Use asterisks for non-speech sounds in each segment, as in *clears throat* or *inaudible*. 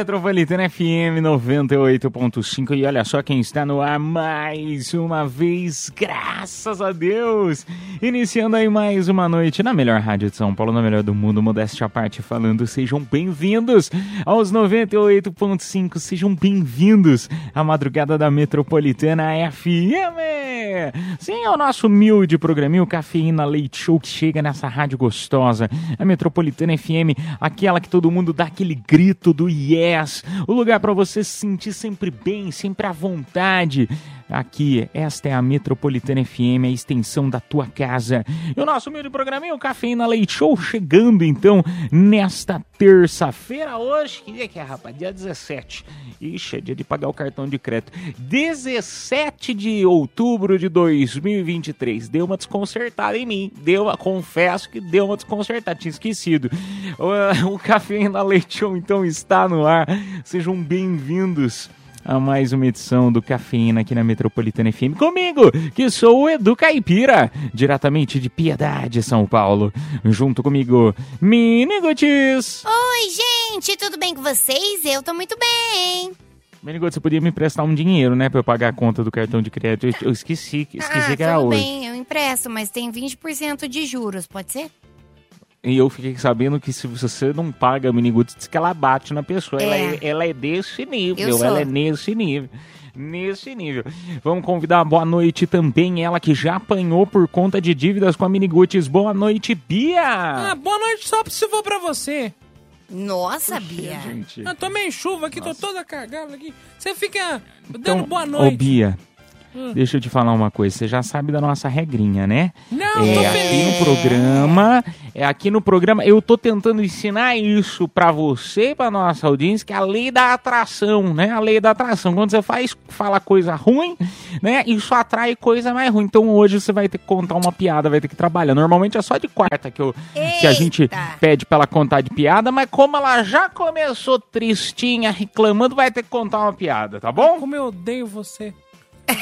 Metropolitana FM 98.5 e olha só quem está no ar mais uma vez, graças a Deus! Iniciando aí mais uma noite na melhor rádio de São Paulo, na melhor do mundo, modéstia à parte falando, sejam bem-vindos aos 98.5, sejam bem-vindos à madrugada da Metropolitana FM! Sim, é o nosso humilde programinho Cafeína Leite Show que chega nessa rádio gostosa, a Metropolitana FM, aquela que todo mundo dá aquele grito do yes, o lugar para você se sentir sempre bem, sempre à vontade. Aqui, esta é a Metropolitana FM, a extensão da tua casa. E o nosso humilde programinho Cafeína Leite Show chegando então nesta terça-feira, hoje, que dia que é, rapaz? Dia 17. Ixi, é dia de pagar o cartão de crédito. 17 de outubro de 2023. Deu uma desconcertada em mim. Deu uma, confesso que deu uma desconcertada, tinha esquecido. O, o Cafeína Leite Show então está no ar. Sejam bem-vindos a mais uma edição do Cafeína aqui na Metropolitana FM. Comigo, que sou o Edu Caipira, diretamente de Piedade, São Paulo. Junto comigo, Minigutis. Oi, gente, tudo bem com vocês? Eu tô muito bem. Minigotes, você podia me emprestar um dinheiro, né, pra eu pagar a conta do cartão de crédito. Eu, eu esqueci, esqueci ah, que era tudo hoje. bem, eu empresto, mas tem 20% de juros, pode ser? E eu fiquei sabendo que se você não paga a Miniguts, diz que ela bate na pessoa. Ela, É. é, ela é desse nível, ela é nesse nível. Nesse nível. Vamos convidar a boa noite também, ela que já apanhou por conta de dívidas com a Miniguts. Boa noite, Bia! Ah, boa noite só se for pra você. Nossa, Bia. gente. Eu tomei chuva aqui, tô toda cagada aqui. Você fica dando Então, boa Ô, noite. Bia, Hum. deixa eu te falar uma coisa. Você já sabe da nossa regrinha, né? Não, É, aqui no programa, é aqui no programa, eu tô tentando ensinar isso pra você, pra nossa audiência, que é a lei da atração, né? A lei da atração. Quando você faz, fala coisa ruim, né? Isso atrai coisa mais ruim. Então hoje você vai ter que contar uma piada, vai ter que trabalhar. Normalmente é só de quarta que, eu, que a gente pede pra ela contar de piada, mas como ela já começou tristinha, reclamando, vai ter que contar uma piada, tá bom? Como eu odeio você.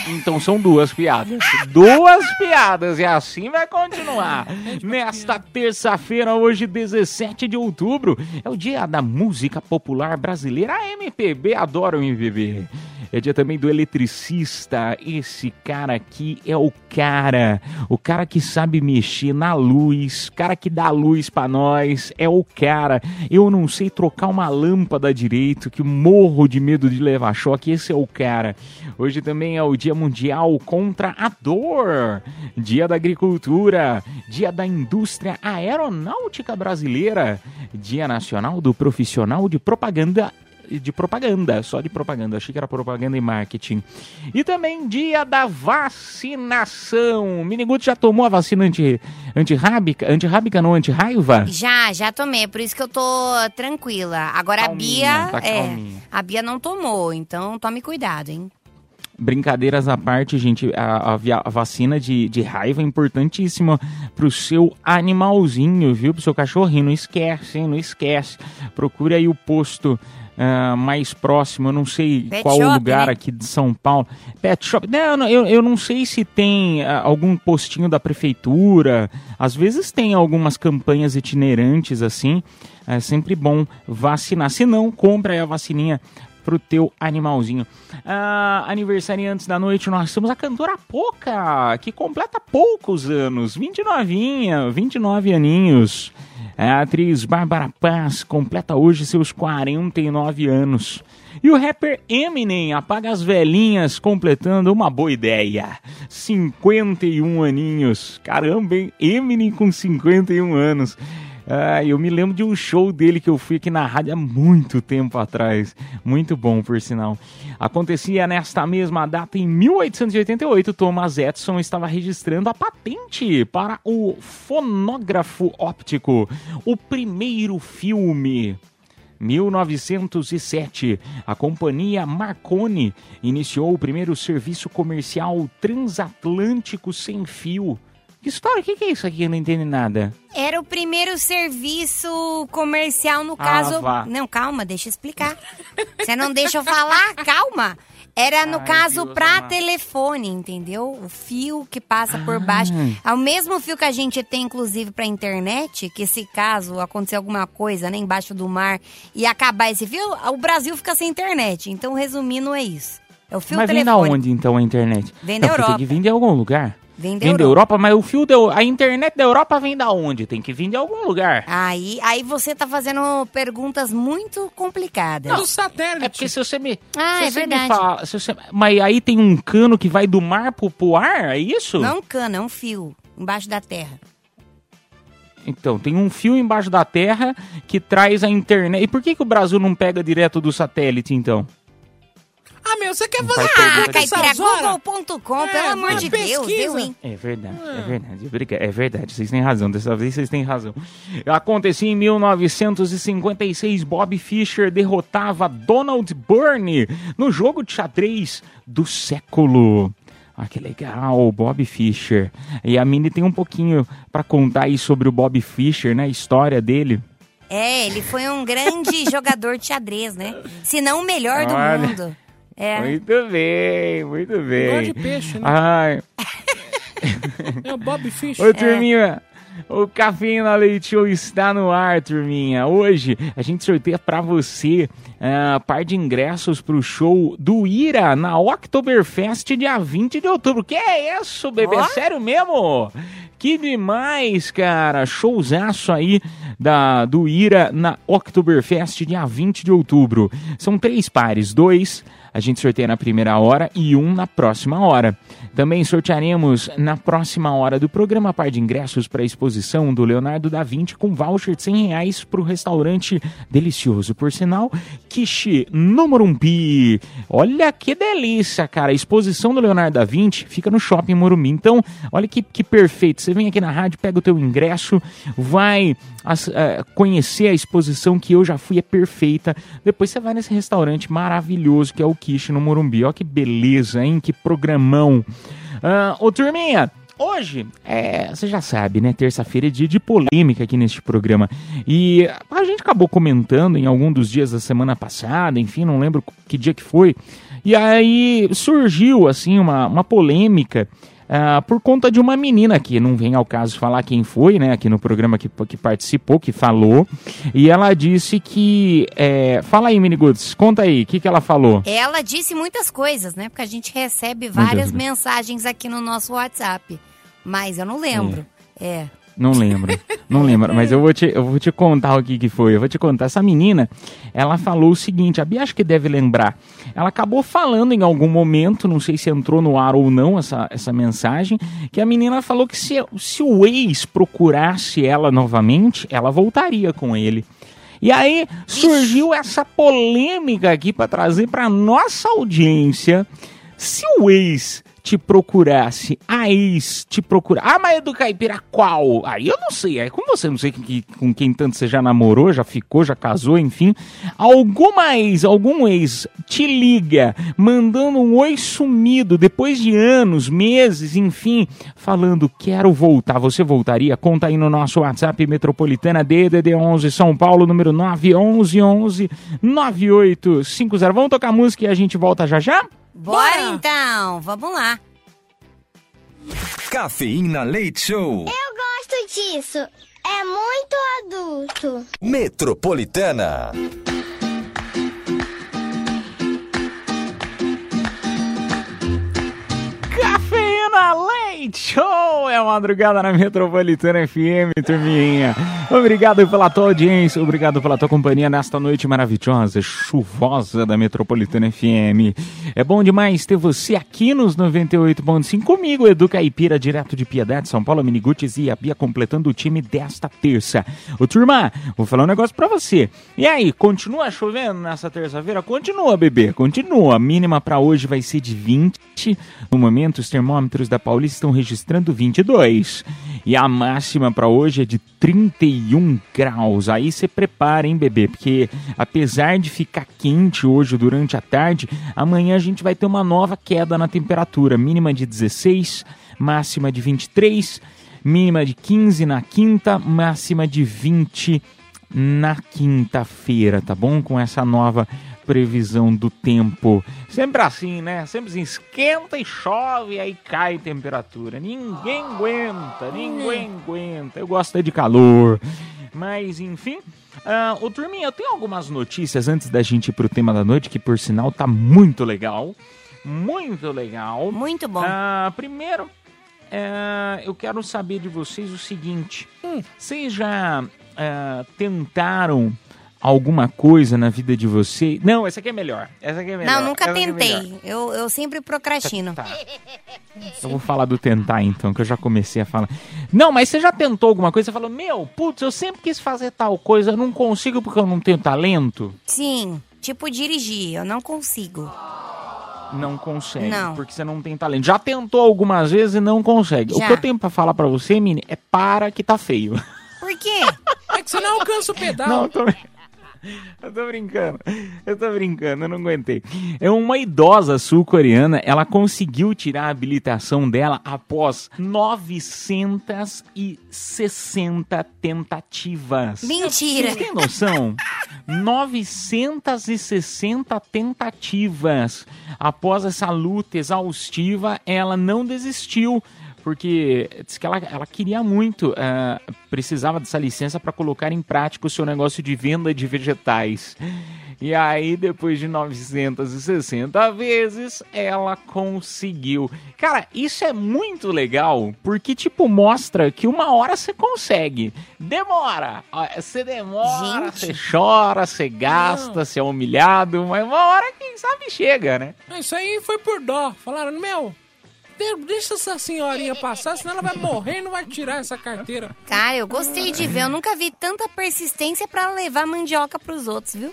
Então são duas piadas. Duas piadas. E assim vai continuar. Nesta terça-feira, hoje, 17 de outubro, é o dia da música popular brasileira. A MPB adora o MPB. É dia também do eletricista. Esse cara aqui é o cara. O cara que sabe mexer na luz. Cara que dá luz pra nós. É o cara. Eu não sei trocar uma lâmpada direito, que morro de medo de levar choque. Esse é o cara. Hoje também é o Dia Mundial contra a Dor. Dia da Agricultura. Dia da Indústria Aeronáutica Brasileira. Dia Nacional do Profissional de Propaganda de propaganda, só de propaganda, achei que era propaganda e marketing. E também dia da vacinação. Miniguto já tomou a vacina anti, antirrábica? Antirrábica não, antirraiva? Já, já tomei, é por isso que eu tô tranquila. Agora Calminha, a Bia, tá é, a Bia não tomou, então tome cuidado, hein? Brincadeiras à parte, gente, a, a a vacina de, de raiva é importantíssima pro seu animalzinho, viu? Pro seu cachorrinho, não esquece, hein? Não esquece. Procure aí o posto ah, mais próximo, eu não sei Pet qual shop, lugar né? aqui de São Paulo. Pet shop, não, não, eu, eu não sei se tem ah, algum postinho da prefeitura, às vezes tem algumas campanhas itinerantes assim, é sempre bom vacinar. Se não, compra aí a vacininha pro teu animalzinho. Ah, aniversariantes da noite, nós temos a cantora Poca, que completa poucos anos, 29, 29 aninhos. A atriz Bárbara Paz completa hoje seus 49 anos. E o rapper Eminem apaga as velhinhas, completando uma boa ideia. 51 aninhos. Caramba, hein? Eminem com 51 anos. Ah, eu me lembro de um show dele que eu fui aqui na rádio há muito tempo atrás. Muito bom, por sinal. Acontecia nesta mesma data, em 1888, Thomas Edison estava registrando a patente para o fonógrafo óptico, o primeiro filme. 1907, a companhia Marconi iniciou o primeiro serviço comercial transatlântico sem fio. Que história? O que, que é isso aqui? Eu não entendo nada. Era o primeiro serviço comercial, no Ah, caso. vá. Não, calma, deixa eu explicar. Você não deixa eu falar? *laughs* Calma. Era, no Ai, caso, amado. telefone, entendeu? O fio que passa por baixo. Ah. É o mesmo fio que a gente tem, inclusive, pra internet, que se caso acontecer alguma coisa, né, embaixo do mar, e acabar esse fio, o Brasil fica sem internet. Então, resumindo, é isso. É o fio Mas vem telefone. da onde então a internet? Vem da Não, Europa. Tem que vir de algum lugar. Vem da Vem da Europa. Europa, mas o fio da a internet da Europa vem da onde? Tem que vir de algum lugar. Aí, aí você tá fazendo perguntas muito complicadas. Do satélite. É porque se você me. Ah, se é você me verdade. fala- se você- mas aí tem um cano que vai do mar pro, pro ar? É isso? Não um cano, é um fio embaixo da terra. Então, tem um fio embaixo da terra que traz a internet. E por que, que o Brasil não pega direto do satélite, então? Ah, meu, você quer fazer horas? caipiragoogle.com, É, pelo amor uma de Deus, pesquisa. deu, hein? É verdade, é verdade, obrigado. É verdade, vocês têm razão, dessa vez vocês têm razão. Acontecia em 1956, Bob Fischer derrotava Donald Byrne no jogo de xadrez do século. Ah, que legal, Bob Fischer. E a Mini tem um pouquinho pra contar aí sobre o Bob Fischer, né, a história dele. É, ele foi um grande *laughs* jogador de xadrez, né? Se não o melhor do Olha. mundo. É. Muito bem, muito bem. Gosto de peixe, né? Ai, *laughs* É o Bob Fish. Ô, turminha, o Cafeína Leite Show está no ar, turminha. Hoje a gente sorteia pra você ah, par de ingressos pro show do Ira na Oktoberfest dia 20 de outubro. Que é isso, bebê? Ó. Sério mesmo? Que demais, cara. Showzaço aí da, do Ira na Oktoberfest dia 20 de outubro. São três pares, dois a gente sorteia na primeira hora e um na próxima hora. Também sortearemos na próxima hora do programa par de ingressos para a exposição do Leonardo da Vinci com voucher de 100 reais para o restaurante delicioso, por sinal, Kishi no Morumbi. Olha que delícia, cara. A exposição do Leonardo da Vinci fica no Shopping Morumbi. Então, olha que, que perfeito. Você vem aqui na rádio, pega o teu ingresso, vai as- eh, conhecer a exposição que eu já fui, é perfeita. Depois você vai nesse restaurante maravilhoso que é o Kishi no Morumbi. Olha que beleza, hein? Que programão. Ah, ô, turminha, Hoje, é, você já sabe, né? Terça-feira é dia de polêmica aqui neste programa. E a gente acabou comentando em algum dos dias da semana passada, enfim, não lembro que dia que foi. E aí surgiu, assim, uma, uma polêmica ah, por conta de uma menina aqui. Não vem ao caso falar quem foi, né? Aqui no programa que, que participou, que falou. E ela disse que. é, fala aí, Miniguts, conta aí, o que, que ela falou? Ela disse muitas coisas, né? Porque a gente recebe várias mensagens aqui no nosso WhatsApp. Mas eu não lembro. É. Não lembro, não lembro, mas eu vou, te, eu vou te contar o que, que foi. Eu vou te contar. Essa menina, ela falou o seguinte: a Bia acho que deve lembrar. Ela acabou falando em algum momento, não sei se entrou no ar ou não essa, essa mensagem, que a menina falou que se, se o ex procurasse ela novamente, ela voltaria com ele. E aí surgiu essa polêmica aqui para trazer para nossa audiência. Se o ex te procurasse, a ex te procurar. Ah, mas é do caipira qual? Aí eu não sei, é com você, não sei que- com quem tanto você já namorou, já ficou, já casou, enfim. Alguma ex, algum ex te liga, mandando um oi sumido depois de anos, meses, enfim, falando quero voltar. Você voltaria? Conta aí no nosso WhatsApp Metropolitana DDD 11 São Paulo, número 911 9850. Vamos tocar música e a gente volta já já? Bora então, vamos lá. Cafeína Leite Show. Eu gosto disso. É muito adulto. Metropolitana. Cafeína Leite Leite Show! É a madrugada na Metropolitana FM, turminha. Obrigado pela tua audiência, obrigado pela tua companhia nesta noite maravilhosa, chuvosa da Metropolitana FM. É bom demais ter você aqui nos 98.5 comigo, Edu Caipira, direto de Piedade, São Paulo, Miniguts e a Bia completando o time desta terça. Ô turma, vou falar um negócio pra você. E aí, continua chovendo nessa terça-feira? Continua, bebê, continua. A mínima pra hoje vai ser de 20. No momento, os termômetros da Paulista estão registrando 22. E a máxima pra hoje é de 31 graus. Aí você prepara, hein, bebê? Porque apesar de ficar quente hoje durante a tarde, amanhã a gente vai ter uma nova queda na temperatura. Mínima de 16, máxima de 23, mínima de 15 na quinta, máxima de 20 na quinta-feira, tá bom? Com essa nova previsão do tempo. Sempre assim, né? Sempre assim, esquenta e chove, aí cai a temperatura. Ninguém aguenta, ninguém aguenta. Eu gosto de calor. Mas, enfim. Uh, o Turminha, eu tenho algumas notícias antes da gente ir pro tema da noite, que por sinal tá muito legal. Muito legal. Muito bom. Ah, primeiro, é, eu quero saber de vocês o seguinte: vocês já é, tentaram alguma coisa na vida de vocês? Não, essa aqui é melhor. Essa aqui é melhor. Não, nunca é tentei. Eu, eu sempre procrastino. Tá. Eu vou falar do tentar então, que eu já comecei a falar. Não, mas você já tentou alguma coisa? Você falou, meu, putz, eu sempre quis fazer tal coisa, eu não consigo porque eu não tenho talento? Sim, tipo dirigir, eu não consigo. Não consegue, Não. porque você não tem talento. Já tentou algumas vezes e não consegue. O Já. que eu tenho pra falar pra você, Mini, é para que tá feio. Por quê? É que você não alcança o pedal. Não, eu tô... eu tô brincando. Eu tô brincando, eu não aguentei. É uma idosa sul-coreana, ela conseguiu tirar a habilitação dela após 960 tentativas. Mentira. Vocês têm noção? 960 tentativas. Após essa luta exaustiva, ela não desistiu. Porque disse que ela, ela queria muito, ah, precisava dessa licença para colocar em prática o seu negócio de venda de vegetais. E aí, depois de 960 vezes, ela conseguiu. Cara, isso é muito legal, porque, tipo, mostra que uma hora você consegue. Demora. Você demora, Gente. você chora, você gasta, você é humilhado, mas uma hora, quem sabe, chega, né? Isso aí foi por dó. Falaram, meu, deixa essa senhorinha passar, senão ela vai morrer e não vai tirar essa carteira. Cara, eu gostei de ver. Eu nunca vi tanta persistência pra levar mandioca pros outros, viu?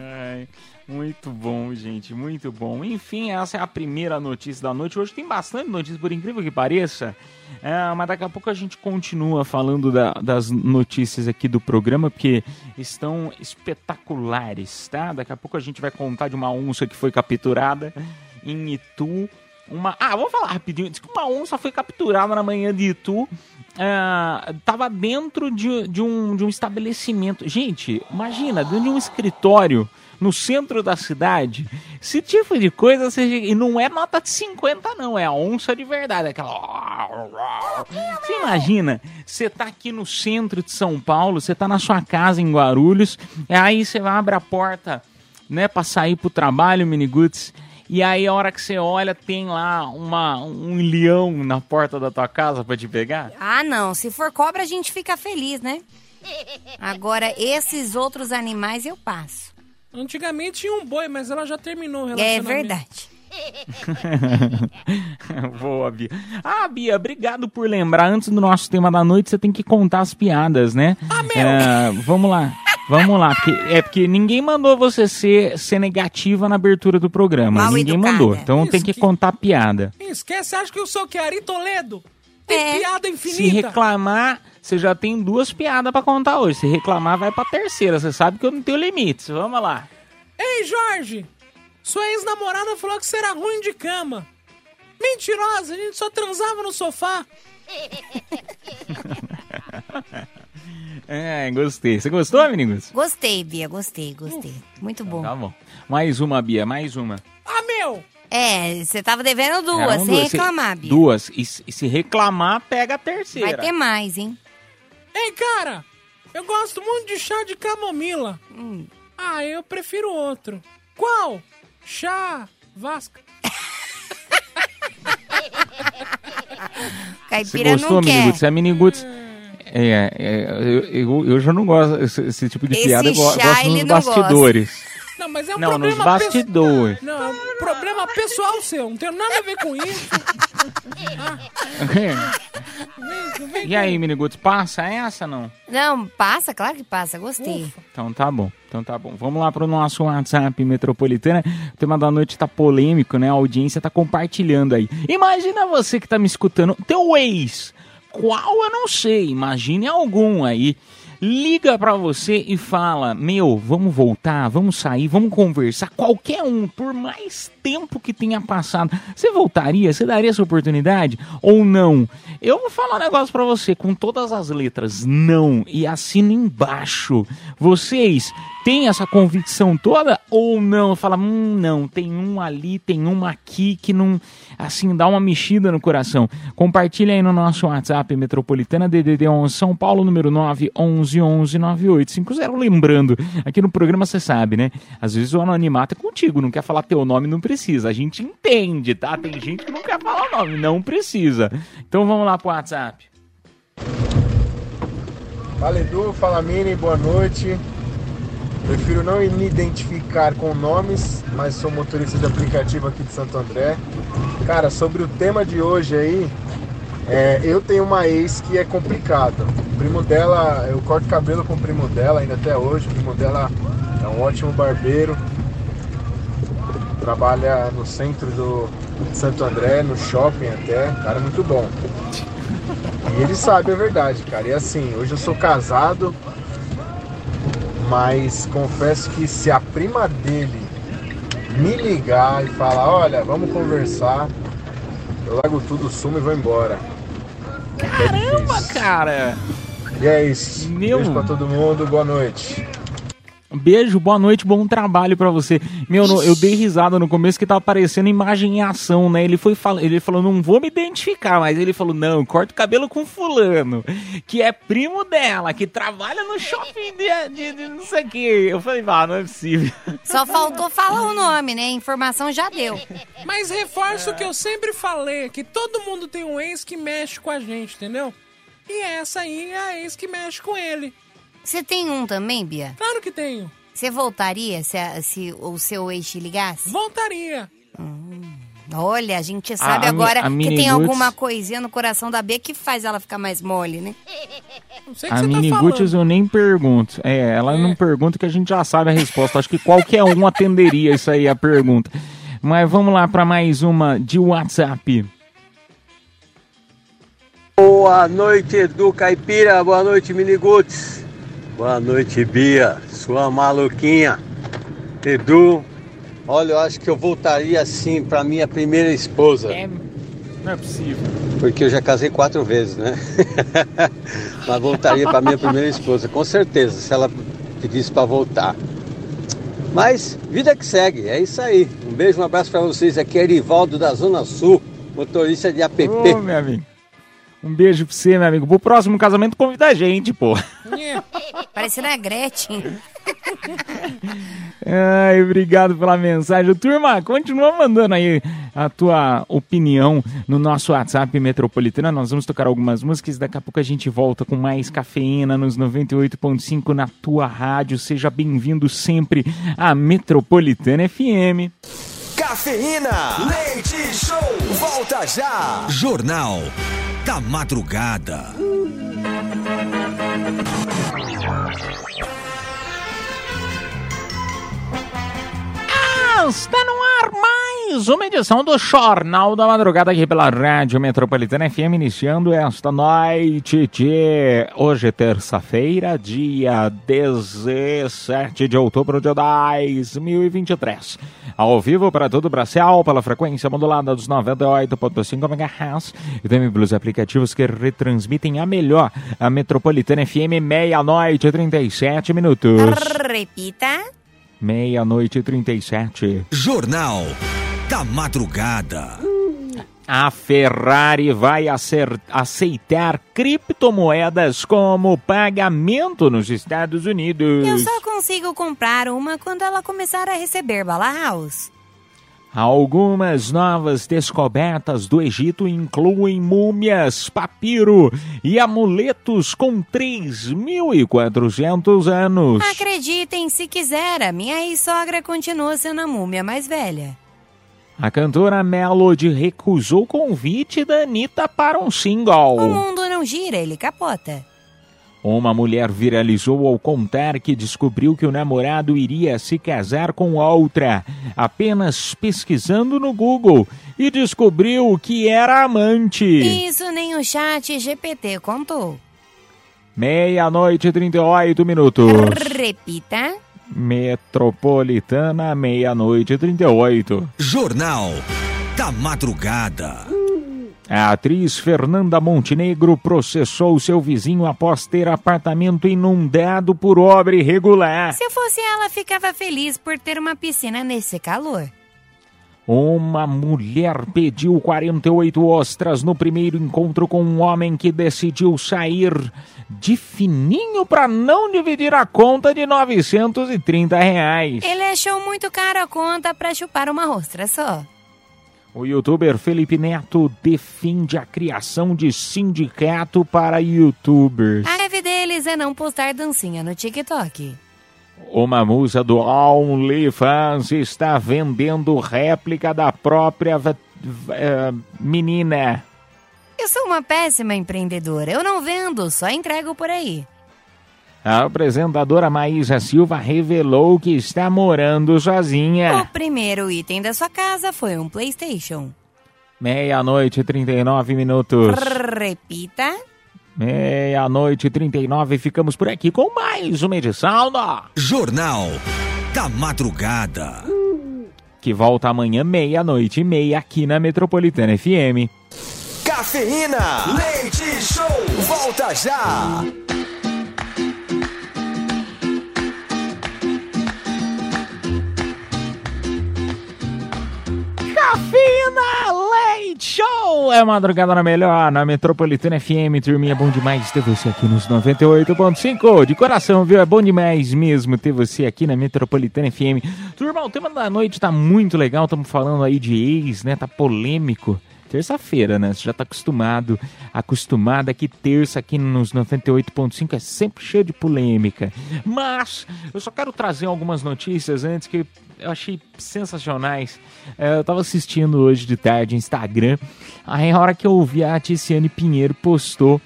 Ai, muito bom, gente, muito bom. Enfim, essa é a primeira notícia da noite. Hoje tem bastante notícia, por incrível que pareça. É, mas daqui a pouco a gente continua falando da- das notícias aqui do programa, porque estão espetaculares, tá? Daqui a pouco a gente vai contar de uma onça que foi capturada em Itu. Uma... Ah, vamos falar rapidinho. Diz que uma onça foi capturada na manhã de Itu. ah, tava dentro de, de um, de um estabelecimento. Gente, imagina, dentro de um escritório no centro da cidade. Esse tipo de coisa, você... e não é nota de 50, não, é a onça de verdade. Aquela. Você imagina, você tá aqui no centro de São Paulo, você tá na sua casa em Guarulhos, aí você abre a porta, né, pra sair pro trabalho, Miniguts. E aí, a hora que você olha, tem lá uma, um leão na porta da tua casa pra te pegar? Ah, não. Se for cobra, a gente fica feliz, né? Agora, esses outros animais eu passo. Antigamente tinha um boi, mas ela já terminou o É relacionamento. verdade. *laughs* Boa, Bia. Ah, Bia, obrigado por lembrar. Antes do nosso tema da noite, você tem que contar as piadas, né? Ah, meu! vamos lá. Vamos lá, porque, é porque ninguém mandou você ser, ser negativa na abertura do programa. Mal ninguém educada. mandou. Então Isso tem que contar piada. Esquece, acha que eu sou o que? Ari Toledo? Tem É. piada Se infinita. reclamar, você já tem duas piadas pra contar hoje. Se reclamar, vai pra terceira. Você sabe que eu não tenho limites. Vamos lá. Ei, Jorge! Sua ex-namorada falou que você era ruim de cama. Mentirosa, a gente só transava no sofá. *laughs* É, gostei. Você gostou, amigos? Gostei, Bia. Gostei, gostei. Muito bom. Tá bom. Mais uma, Bia, mais uma. Ah, meu! É, você tava devendo duas, Eram sem duas. Se- reclamar, Bia. Duas. E, se- e se reclamar, pega a terceira. Vai ter mais, hein? Ei, cara! Eu gosto muito de chá de camomila. Hum. Ah, eu prefiro outro. Qual? Chá Vasca. *laughs* Você Caipira gostou, não quer. Miniguts? É Miniguts. É, é, eu, eu, já não gosto esse, esse tipo de Esse piada. Eu gosto nos não gosta. bastidores. Não, mas é um Não, nos problema pessoal. bastidores. Não, é um problema pessoal seu. Não tem nada a ver com isso. Vem- *laughs* vem e aí, Miniguts, passa essa não? Não, passa, claro que passa, gostei. Então tá bom, então tá bom. Vamos lá pro nosso WhatsApp Metropolitana. O tema da noite tá polêmico, né? A audiência tá compartilhando aí. Imagina você que tá me escutando, teu ex. Qual eu não sei, imagine algum aí. Liga pra você e fala: Meu, vamos voltar, vamos sair, vamos conversar. Qualquer um, por mais tempo que tenha passado, você voltaria? Você daria essa oportunidade ou não? Eu vou falar um negócio pra você com todas as letras: não. E assina embaixo. Vocês têm essa convicção toda ou não? Fala: Hum, não, tem um ali, tem uma aqui que não. Assim, dá uma mexida no coração. Compartilha aí no nosso WhatsApp Metropolitana DDD 11 São Paulo, número 9 11 11 9850. Lembrando, aqui no programa você sabe, né? Às vezes o anonimato é contigo, não quer falar teu nome, não precisa. A gente entende, tá? Tem gente que não quer falar o nome, não precisa. Então vamos lá pro WhatsApp. Fala Edu, fala Mini, boa noite. Prefiro não me identificar com nomes, mas sou motorista de aplicativo aqui de Santo André. Cara, sobre o tema de hoje aí, é, eu tenho uma ex que é complicado. O primo dela, eu corto cabelo com o primo dela ainda até hoje. O primo dela é um ótimo barbeiro. Trabalha no centro do Santo André, no shopping até. Cara, muito bom. E ele sabe a verdade, cara. E assim, hoje eu sou casado, mas confesso que se a prima dele me ligar e falar, olha, vamos conversar, eu largo tudo, sumo e vou embora. Caramba, cara! E é isso. Meu- Beijo pra todo mundo, boa noite. Beijo, boa noite, bom trabalho pra você. Meu, no- eu dei risada no começo que tava aparecendo imagem em ação, né? Ele foi fal... ele falou, não vou me identificar, mas ele falou, não, corta o cabelo com fulano, que é primo dela, que trabalha no shopping de, de- de não sei o que. Eu falei, ah, não é possível. Só faltou falar o nome, né? A informação já deu. Mas reforço o que eu sempre falei, que todo mundo tem um ex que mexe com a gente, entendeu? E essa aí é a ex que mexe com ele. Você tem um também, Bia? Claro que tenho. Você voltaria se, a- se o seu ex te ligasse? Voltaria. Olha, a gente sabe a agora a que Mini tem Guts- alguma coisinha no coração da Bia que faz ela ficar mais mole, né? Não sei o que A você Mini tá Guts eu nem pergunto. É, ela não pergunta que a gente já sabe a resposta. Acho que qualquer um atenderia isso aí, a pergunta. Mas vamos lá pra mais uma de WhatsApp. Boa noite, Edu Caipira. Boa noite, Miniguts. Boa noite, Bia, sua maluquinha. Edu, olha, eu acho que eu voltaria assim pra minha primeira esposa. É, não é possível. Porque eu já casei quatro vezes, né? *laughs* Mas voltaria pra minha primeira esposa, com certeza, se ela pedisse pra voltar. Mas, vida que segue, é isso aí. Um beijo, um abraço pra vocês. Aqui é Erivaldo da Zona Sul, motorista de app. Ô, meu amigo. Um beijo pra você, meu amigo. Pro próximo casamento, convida a gente, pô. *laughs* Parecendo a Gretchen. *laughs* Ai, obrigado pela mensagem. Turma, continua mandando aí a tua opinião no nosso WhatsApp Metropolitana. Nós vamos tocar algumas músicas. Daqui a pouco a gente volta com mais cafeína nos 98.5 na tua rádio. Seja bem-vindo sempre à Metropolitana FM. Cafeína. Leite Show. Volta já. Jornal da Madrugada. Está no ar mais uma edição do Jornal da Madrugada aqui pela Rádio Metropolitana FM, iniciando esta noite de... Hoje terça-feira, dia 17 de outubro de 2023. Ao vivo para todo o Brasil, pela frequência modulada dos 98.5 MHz e também pelos aplicativos que retransmitem a melhor, a Metropolitana FM, meia-noite e 37 minutos. Repita. Meia-noite e 37. Jornal da Madrugada. A Ferrari vai aceitar criptomoedas como pagamento nos Estados Unidos. Eu só consigo comprar uma quando ela começar a receber bala house. Algumas novas descobertas do Egito incluem múmias, papiro e amuletos com 3.400 anos. Acreditem se quiser, a minha ex-sogra continua sendo a múmia mais velha. A cantora Melody recusou o convite da Anitta para um single. O mundo não gira, ele capota. Uma mulher viralizou ao contar que descobriu que o namorado iria se casar com outra, apenas pesquisando no Google, e descobriu que era amante. Isso nem o chat GPT contou. Meia-noite e 38 minutos. Repita. Metropolitana, meia-noite e 38. Jornal da Madrugada. A atriz Fernanda Montenegro processou seu vizinho após ter apartamento inundado por obra irregular. Se eu fosse ela, ficava feliz por ter uma piscina nesse calor. Uma mulher pediu 48 ostras no primeiro encontro com um homem que decidiu sair de fininho para não dividir a conta de 930 reais. Ele achou muito caro a conta pra chupar uma ostra só. O youtuber Felipe Neto defende a criação de sindicato para youtubers. A greve deles é não postar dancinha no TikTok. Uma musa do OnlyFans está vendendo réplica da própria eh, menina. Eu sou uma péssima empreendedora. Eu não vendo, só entrego por aí. A apresentadora Maísa Silva revelou que está morando O sozinha. primeiro item da sua casa foi um PlayStation. Meia-noite e 39 minutos. Repita. Meia-noite e 39, ficamos por aqui com mais uma edição do... Jornal da Madrugada. Que volta amanhã, meia-noite e meia, aqui na Metropolitana FM. Cafeína, leite show, volta já. Cafeína Leite Show! É madrugada na melhor, na Metropolitana FM. Turminha, é bom demais ter você aqui nos 98.5. De coração, viu? É bom demais mesmo ter você aqui na Metropolitana FM. Turma, o tema da noite tá muito legal. Estamos falando aí de ex, né? Tá polêmico. Terça-feira, né? Você já tá acostumado, acostumada que terça aqui nos 98.5 é sempre cheio de polêmica. Mas eu só quero trazer algumas notícias antes que eu achei sensacionais. É, eu tava assistindo hoje de tarde Instagram. Aí a hora que eu ouvi a Ticiane Pinheiro postou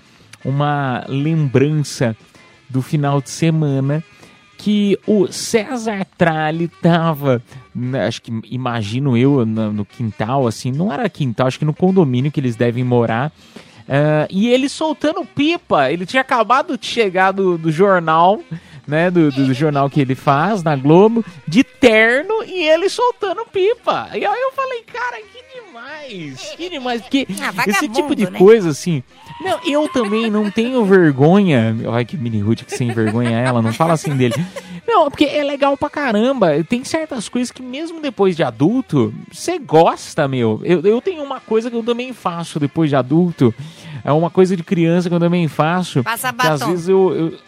uma lembrança do final de semana que o César Tralli tava, né, acho que imagino eu, no, no quintal, assim, não era quintal, acho que no condomínio que eles devem morar. Ah, e ele soltando pipa, ele tinha acabado de chegar do, do jornal, né, do, do jornal que ele faz na Globo, de terno e ele soltando pipa. E aí eu falei, cara, que demais, que demais, porque *laughs* Ah, esse tipo de né? coisa, assim, não, eu também não tenho vergonha. Olha que mini Ruth que sem vergonha ela, não fala assim dele. Não, porque é legal pra caramba. Tem certas coisas que mesmo depois de adulto, você gosta, meu. Eu, eu tenho uma coisa que eu também faço depois de adulto. É uma coisa de criança que eu também faço. Passa que às batom. vezes eu, eu-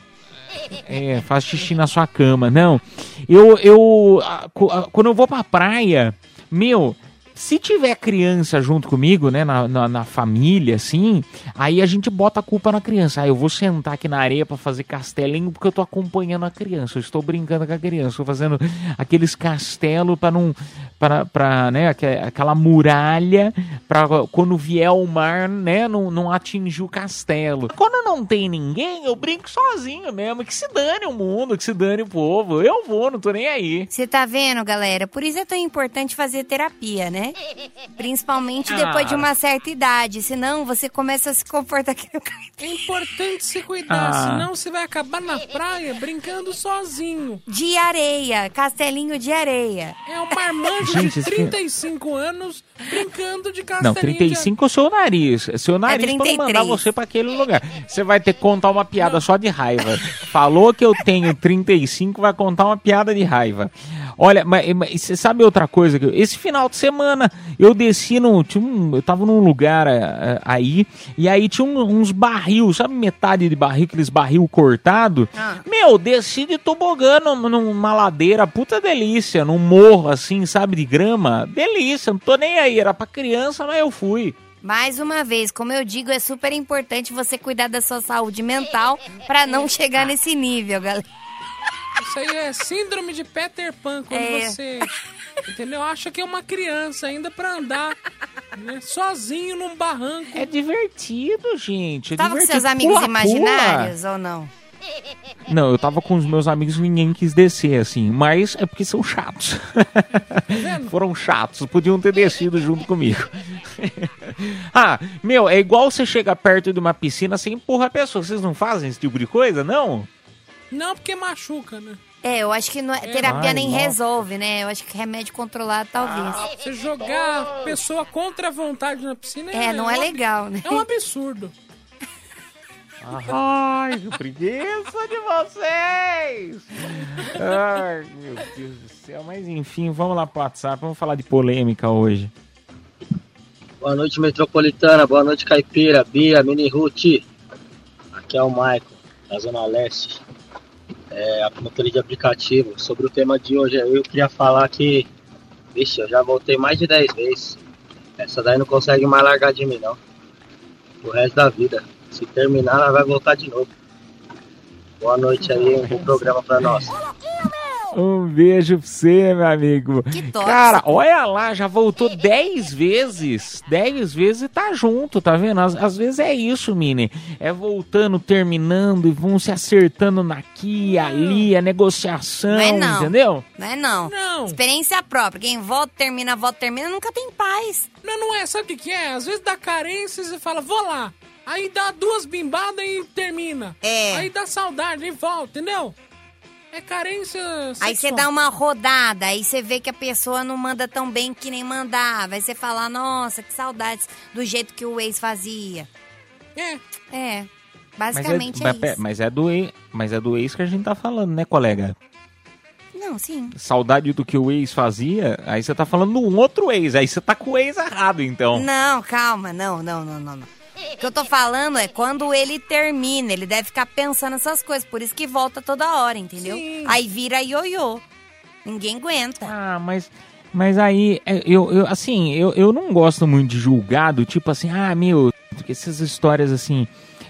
é, faz xixi na sua cama. Não, eu, eu a- a- quando eu vou pra praia, meu, se tiver criança junto comigo, né, na, na, na família, assim, aí a gente bota a culpa na criança. Ah, eu vou sentar aqui na areia pra fazer castelinho porque eu tô acompanhando a criança, eu estou brincando com a criança, estou fazendo aqueles castelos pra não, para, pra, né, aque- aquela muralha pra quando vier o mar, né, não, não atingir o castelo. Quando não tem ninguém, eu brinco sozinho mesmo, que se dane o mundo, que se dane o povo, eu vou, não tô nem aí. Você tá vendo, galera? Por isso é tão importante fazer terapia, né? Principalmente depois Ah. de uma certa idade. Senão você começa a se comportar no É importante se cuidar, Ah. senão você vai acabar na praia brincando sozinho. De areia, castelinho de areia. É um marmanjo Gente, de esse 35 anos brincando de castelinho. Não, de 35 é o seu nariz. É seu nariz pra não 33. mandar você pra aquele lugar. Você vai ter que contar uma piada só de raiva. Falou que eu tenho 35, vai contar uma piada de raiva. Olha, mas, mas você sabe outra coisa? que Esse final de semana eu desci no. Tinha um, eu tava num lugar é, é, aí, e aí tinha um- uns barril, sabe metade de barril, aqueles barril cortado? Meu, desci de tobogã num- numa ladeira, puta delícia, num morro assim, sabe, de grama. Delícia, não tô nem aí, era pra criança, mas eu fui. Mais uma vez, como eu digo, é super importante você cuidar da sua saúde mental pra não chegar nesse nível, galera. Isso aí é síndrome de Peter Pan, quando É. você, entendeu? Acha que é uma criança ainda pra andar né, sozinho num barranco. É divertido, gente. É Tava com divertido. seus amigos Pula, imaginários ou não? Não, eu tava com os meus amigos e ninguém quis descer, assim. Mas é porque são chatos. *laughs* Foram chatos, podiam ter descido junto comigo. *laughs* ah, meu, é igual você chegar perto de uma piscina, você empurra a pessoa. Vocês não fazem esse tipo de coisa, não? Não, porque machuca, né? É, eu acho que não é- terapia Ai, nem nossa. resolve, né? Eu acho que remédio controlado talvez. Você jogar a pessoa contra a vontade na piscina É, não é ab- legal, né? É um absurdo. Ai, que preguiça de vocês! Ai, meu Deus do céu. Mas enfim, vamos lá pro WhatsApp. Vamos falar de polêmica hoje. Boa noite, Metropolitana. Boa noite, Caipira, Bia, Mini Ruth. Aqui é o Michael, da Zona Leste. É, a motorista de aplicativo. Sobre o tema de hoje, eu queria falar que, vixe, eu já voltei mais de 10 vezes. Essa daí não consegue mais largar de mim, não. O resto da vida. Se terminar, ela vai voltar de novo. Boa noite aí, um bom programa pra nós. Um beijo pra você, meu amigo. tóxico. Cara, olha lá, já voltou 10 vezes. 10 vezes e tá junto, tá vendo? Às, às vezes é isso, Mini. É voltando, terminando e vão se acertando naqui, ali, a negociação, Não é não. entendeu? Não é não. Não. Experiência própria. Quem volta, termina, volta, termina, nunca tem paz. Não, não é. Sabe o que, que é? Às vezes dá carência e você fala, vou lá. Aí dá duas bimbadas e termina. É. Aí dá saudade e volta, entendeu? É carência Aí você sexual. dá uma rodada, aí você vê que a pessoa não manda tão bem que nem mandava. Aí você fala, nossa, que saudades do jeito que o ex fazia. É. É, Mas basicamente é, mas, isso. mas é do ex, mas é do ex que a gente tá falando, né, colega? Não, sim. Saudade do que o ex fazia, aí você tá falando de um outro ex, aí você tá com o ex errado, então. Não, calma, não, não, não, não, não. O que eu tô falando é quando ele termina, ele deve ficar pensando essas coisas, por isso que volta toda hora, entendeu? Sim. Aí vira ioiô. Ninguém aguenta. Ah, mas, mas aí, é, eu, eu assim, eu, eu não gosto muito de julgado, tipo assim, ah, meu, porque essas histórias assim.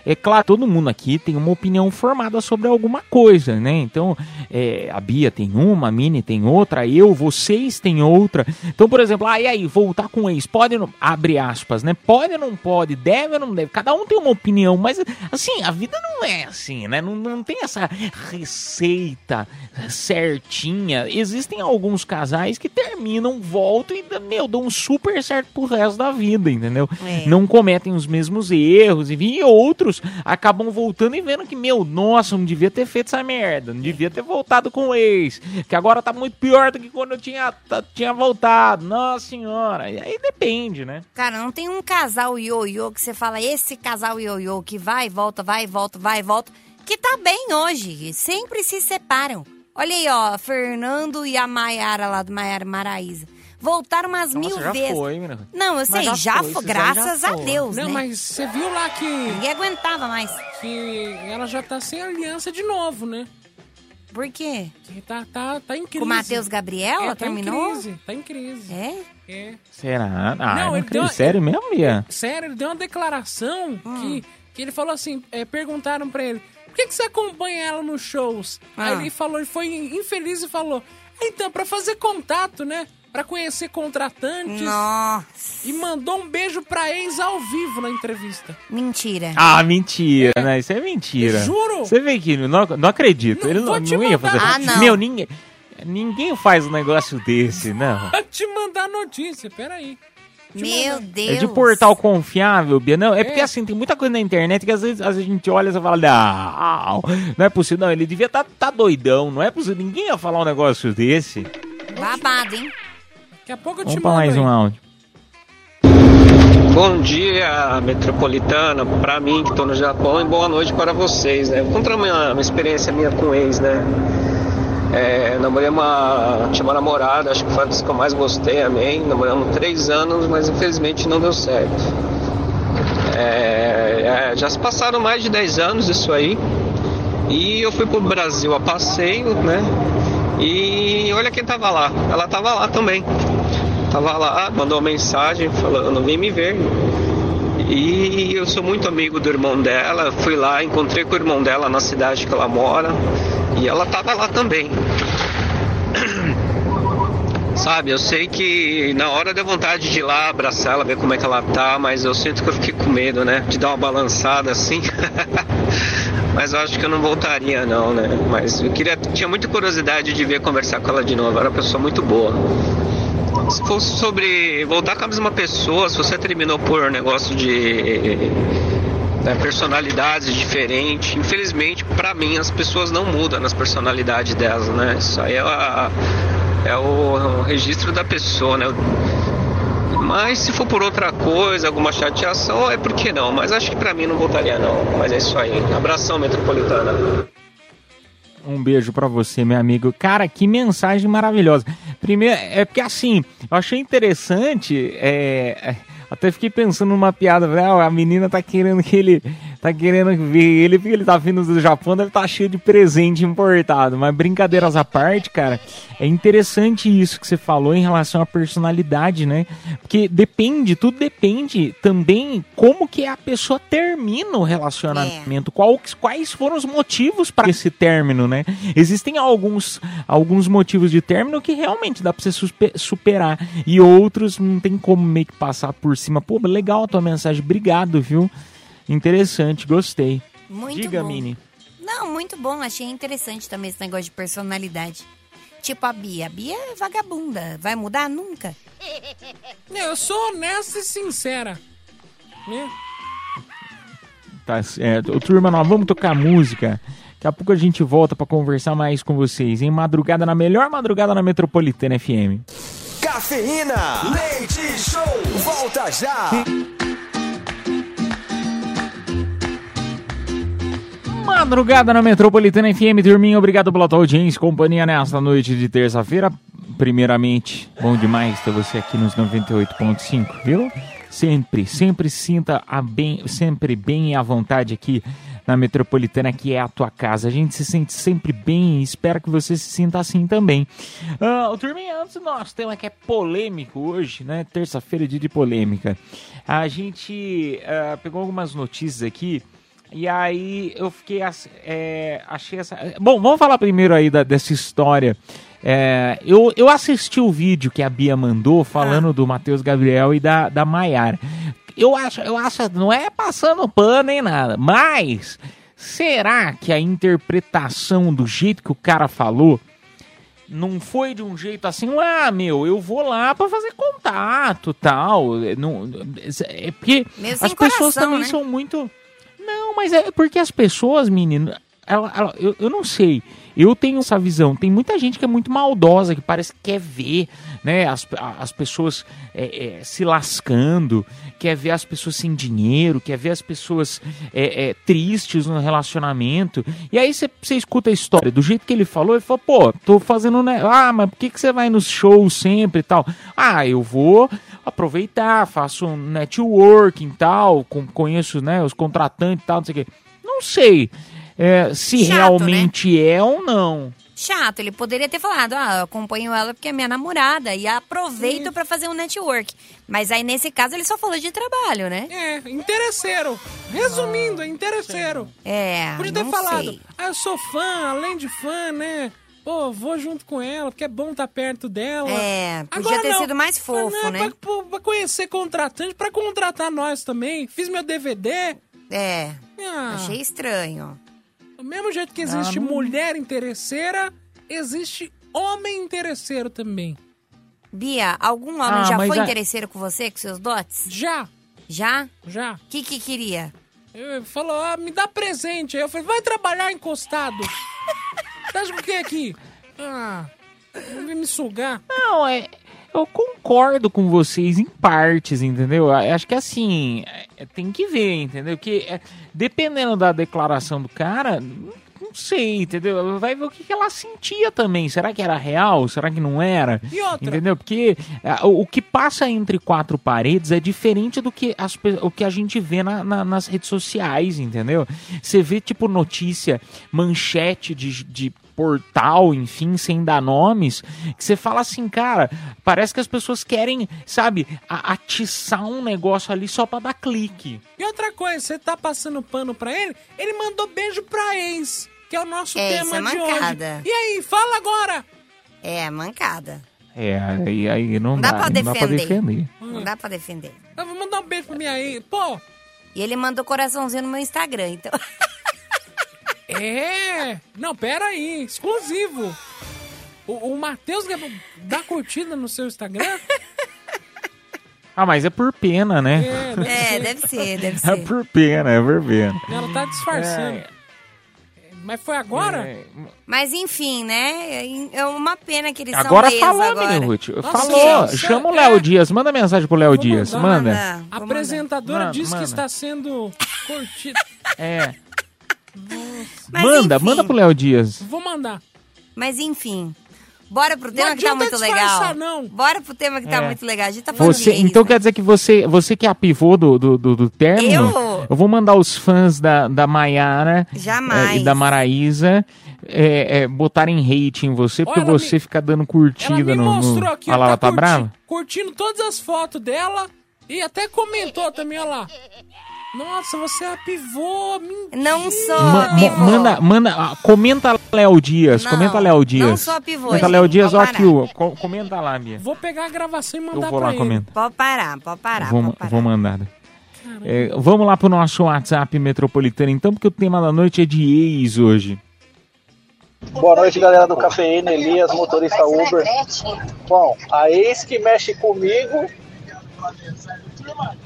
É claro, todo mundo aqui tem uma opinião formada sobre alguma coisa, né? Então, é, a Bia tem uma, a Mini tem outra, eu, vocês têm outra. Então, por exemplo, ah, e aí, voltar com o ex, pode ou não? Abre aspas, né? Pode ou não pode? Deve ou não deve? Cada um tem uma opinião, mas, assim, a vida não é assim, né? Não, não tem essa receita certinha. Existem alguns casais que terminam, voltam e, meu, dão super certo pro resto da vida, entendeu? É. Não cometem os mesmos erros, enfim, e outros acabam voltando e vendo que, meu, nossa, não devia ter feito essa merda, não devia ter voltado com o ex, que agora tá muito pior do que quando eu tinha, tinha voltado, nossa senhora. E aí depende, né? Cara, não tem um casal ioiô que você fala, esse casal ioiô que vai e volta, vai e volta, vai e volta, que tá bem hoje. Sempre se separam. Olha aí, ó, Fernando e a Maiara lá do Maiara Maraíza. Voltaram umas Nossa, mil já vezes. foi, menina. Não, eu Mas sei, já já, foi, graças já a foi. Deus, Não, né? mas você viu lá que, Ninguém aguentava mais. que ela já tá sem aliança de novo, né? Por quê? Que tá, tá, tá em crise. O Matheus Gabriel, É, tá em terminou? crise, tá em crise. É? É. Será? Ah, Não, ele deu- Sério mesmo, Bia? Sério, ele deu uma declaração que, que ele falou assim, é, perguntaram pra ele, por que, que você acompanha ela nos shows? Ah. Aí ele falou, ele foi infeliz e falou, então, pra fazer contato, né? Pra conhecer contratantes. Nossa. E mandou um beijo pra ex ao vivo na entrevista. Mentira. Ah, mentira, né? Isso é mentira. Juro. Você vê que não, não acredito. Ele não, vou te não ia fazer. Ah, não. Meu, ninguém, ninguém faz um negócio desse, não. *laughs* Pra te mandar notícia, peraí. Meu Deus. É de portal confiável, Bia. Não, é, porque É. assim, tem muita coisa na internet que às vezes, às vezes a gente olha e fala, não, não é possível. Não, ele devia estar tá, doidão. Não é possível. Ninguém ia falar um negócio desse. Babado, hein? Daqui a pouco eu Vamos te mando mais aí. um áudio. Bom dia, metropolitana, para mim que estou no Japão, e boa noite para vocês, né? Vou contar uma, uma experiência minha com ex, né? É, namorei uma. Tinha uma namorada, acho que foi a que eu mais gostei, amém. Namoramos três anos, mas infelizmente não deu certo. É, é, já se passaram mais de 10 anos isso aí. E eu fui pro Brasil a passeio, né? E olha quem tava lá. Ela tava lá também. Tava lá, mandou uma mensagem falando, vem me ver. E eu sou muito amigo do irmão dela. Fui lá, encontrei com o irmão dela na cidade que ela mora. E ela tava lá também. *clears throat* Sabe, eu sei que na hora deu vontade de ir lá abraçar ela, ver como é que ela tá, mas eu sinto que eu fiquei com medo, né? De dar uma balançada assim. *laughs* mas eu acho que eu não voltaria não, né? Mas eu queria, tinha muita curiosidade de ver conversar com ela de novo. Era uma pessoa muito boa. Se fosse sobre voltar com a mesma pessoa, se você terminou por negócio de né, personalidades diferentes, infelizmente para mim as pessoas não mudam nas personalidades delas, né? Isso aí é, a- é o, o registro da pessoa, né? Mas se for por outra coisa, alguma chateação, é por que não? Mas acho que pra mim não voltaria não. Mas é isso aí. Abração metropolitana. Um beijo pra você, meu amigo. Cara, que mensagem maravilhosa. Primeiro, é porque assim, eu achei interessante, é, é, até fiquei pensando numa piada, ah, a menina tá querendo que ele, tá querendo ver ele, porque ele tá vindo do Japão, deve tá cheio de presente importado. Mas brincadeiras à parte, cara, é interessante isso que você falou em relação à personalidade, né? Porque depende, tudo depende também como que a pessoa termina o relacionamento, qual, quais foram os motivos para esse término, né? Existem alguns, alguns motivos de término que realmente dá pra você superar e outros não tem como meio que passar por cima. Pô, legal a tua mensagem, obrigado, viu? Interessante, gostei. Muito Diga, bom. Mini. Não, muito bom. Achei interessante também esse negócio de personalidade. Tipo a Bia. A Bia é vagabunda. Vai mudar nunca? *laughs* Eu sou honesta e sincera. Né? Tá certo. Ô, turma, nós vamos tocar música. Daqui a pouco a gente volta pra conversar mais com vocês. Em madrugada, na melhor madrugada na Metropolitana FM. Cafeína, leite show, volta já. Madrugada na Metropolitana FM, turminha, obrigado pela tua audiência e companhia nesta noite de terça-feira. Primeiramente, bom demais ter você aqui nos 98.5, viu? Sempre, sempre sinta a bem, sempre bem à vontade aqui na Metropolitana, que é a tua casa. A gente se sente sempre bem e espero que você se sinta assim também. O turminha, antes do nosso tema que é polêmico hoje, né? Terça-feira, dia de polêmica. A gente ah, pegou algumas notícias aqui e aí eu fiquei. é, achei essa. Bom, vamos falar primeiro aí da- dessa história. É, eu, eu assisti o vídeo que a Bia mandou falando do Matheus Gabriel e da, da Maiara. Eu acho, eu acho, não é passando pano nem nada, mas será que a interpretação do jeito que o cara falou não foi de um jeito assim, ah, meu, eu vou lá pra fazer contato tal. É, Não, é porque Meio as pessoas coração, também né? são muito. Mas é porque as pessoas, menino, ela, ela- eu, eu não sei. Eu tenho essa visão. Tem muita gente que é muito maldosa, que parece que quer ver né, as, as pessoas é, é, se lascando, quer ver as pessoas sem dinheiro, quer ver as pessoas é, é, tristes no relacionamento. E aí você escuta a história do jeito que ele falou, ele falou, pô, tô fazendo. Né, ah, mas por que você vai nos shows sempre e tal? Ah, eu vou aproveitar, faço um networking e tal, com- conheço né, os contratantes e tal, não sei o quê. Não sei é, se Chato, né? realmente é ou não. Chato, ele poderia ter falado, ah, eu acompanho ela porque é minha namorada e aproveito pra fazer um network. Mas aí, nesse caso, ele só falou de trabalho, né? É, interesseiro. Resumindo, é interesseiro. É, Podia ter não falado, sei. ah, eu sou fã, além de fã, né? Pô, vou junto com ela, porque é bom estar perto dela. É, podia Agora ter não. sido mais fofo, não, né? Pra, pra- conhecer contratante, pra contratar nós também. Fiz meu DVD. É, Ah, achei estranho. Do mesmo jeito que existe Ah, não- mulher interesseira, existe homem interesseiro também. Bia, algum homem Ah, já foi a- interesseiro com você, com seus dotes? Já, Já? já. O que que queria? Ele falou, ah, me dá presente. Aí eu falei, vai trabalhar encostado. *laughs* Que o que é aqui? Ah, vem me sugar. Não, é. Eu concordo com vocês em partes, entendeu? Eu Acho que assim, é, tem que ver, entendeu? Que é, dependendo da declaração do cara, não sei, entendeu? Vai ver o que, que ela sentia também. Será que era real? Será que não era? E outra? Entendeu? Porque ah, o, que passa entre quatro paredes é diferente do que as, o que a gente vê na- na- nas redes sociais, entendeu? Você vê, tipo, notícia, manchete de, de portal, enfim, sem dar nomes, que você fala assim, cara, parece que as pessoas querem, sabe, a- atiçar um negócio ali só pra dar clique. E outra coisa, você tá passando pano pra ele, ele mandou beijo pra ex, que é o nosso É, tema isso é de mancada. hoje. E aí, fala agora! É, mancada. É, aí, aí não, Não dá dá, pra não dá pra defender. defender. Não dá pra defender. Eu vou mandar um beijo pra minha ex. Pô, E ele mandou coraçãozinho no meu Instagram, então. *laughs* é... Não, pera aí, exclusivo. O, o Matheus dar curtida no seu Instagram? Ah, mas é por pena, né? É, deve É, ser. deve ser, deve É ser. por pena, é por pena. Ela tá disfarçando. Mas foi agora? É. Mas enfim, né? É uma pena que eles Agora são falou, agora. menino Ruth. Nossa, Falou. gente, Chama o é. Léo Dias. Manda mensagem pro Léo Dias. mandar. Manda. A apresentadora Manda, disse manda. que está sendo curtida. É. Mas manda, enfim. manda pro Léo Dias. Vou mandar. Mas enfim. Bora pro Não tema que tá muito legal. não. Bora pro tema que tá É. muito legal. A gente tá falando Você, então né? quer dizer que você, você que é a pivô do, do, do, do término, Eu? eu vou mandar os fãs da, da Maiara eh, e da Maraísa é, é, botarem hate em você, porque Olha, você me- fica dando Ela curtida me no. no... mostrou aqui, Olha lá, ela tá curti- brava? curtindo todas as fotos dela e até comentou também, olha lá. Nossa, você é pivô, mentira. Não sou Ma- ma- pivô. manda, manda, ah, comenta Léo Dias, Não, comenta Léo Dias. não sou a pivô, Comenta Léo Dias, ó aqui, ó, comenta lá, Bia. Vou pegar a gravação e Eu mandar vou pra lá ele. comentar. Pode parar, pode parar, Vou, pode parar. vou mandar. É, vamos lá pro nosso WhatsApp metropolitano, então, porque o tema da noite é de ex hoje. Boa noite, galera do Cafeína, Elias, motorista Uber. Bom, a ex que mexe comigo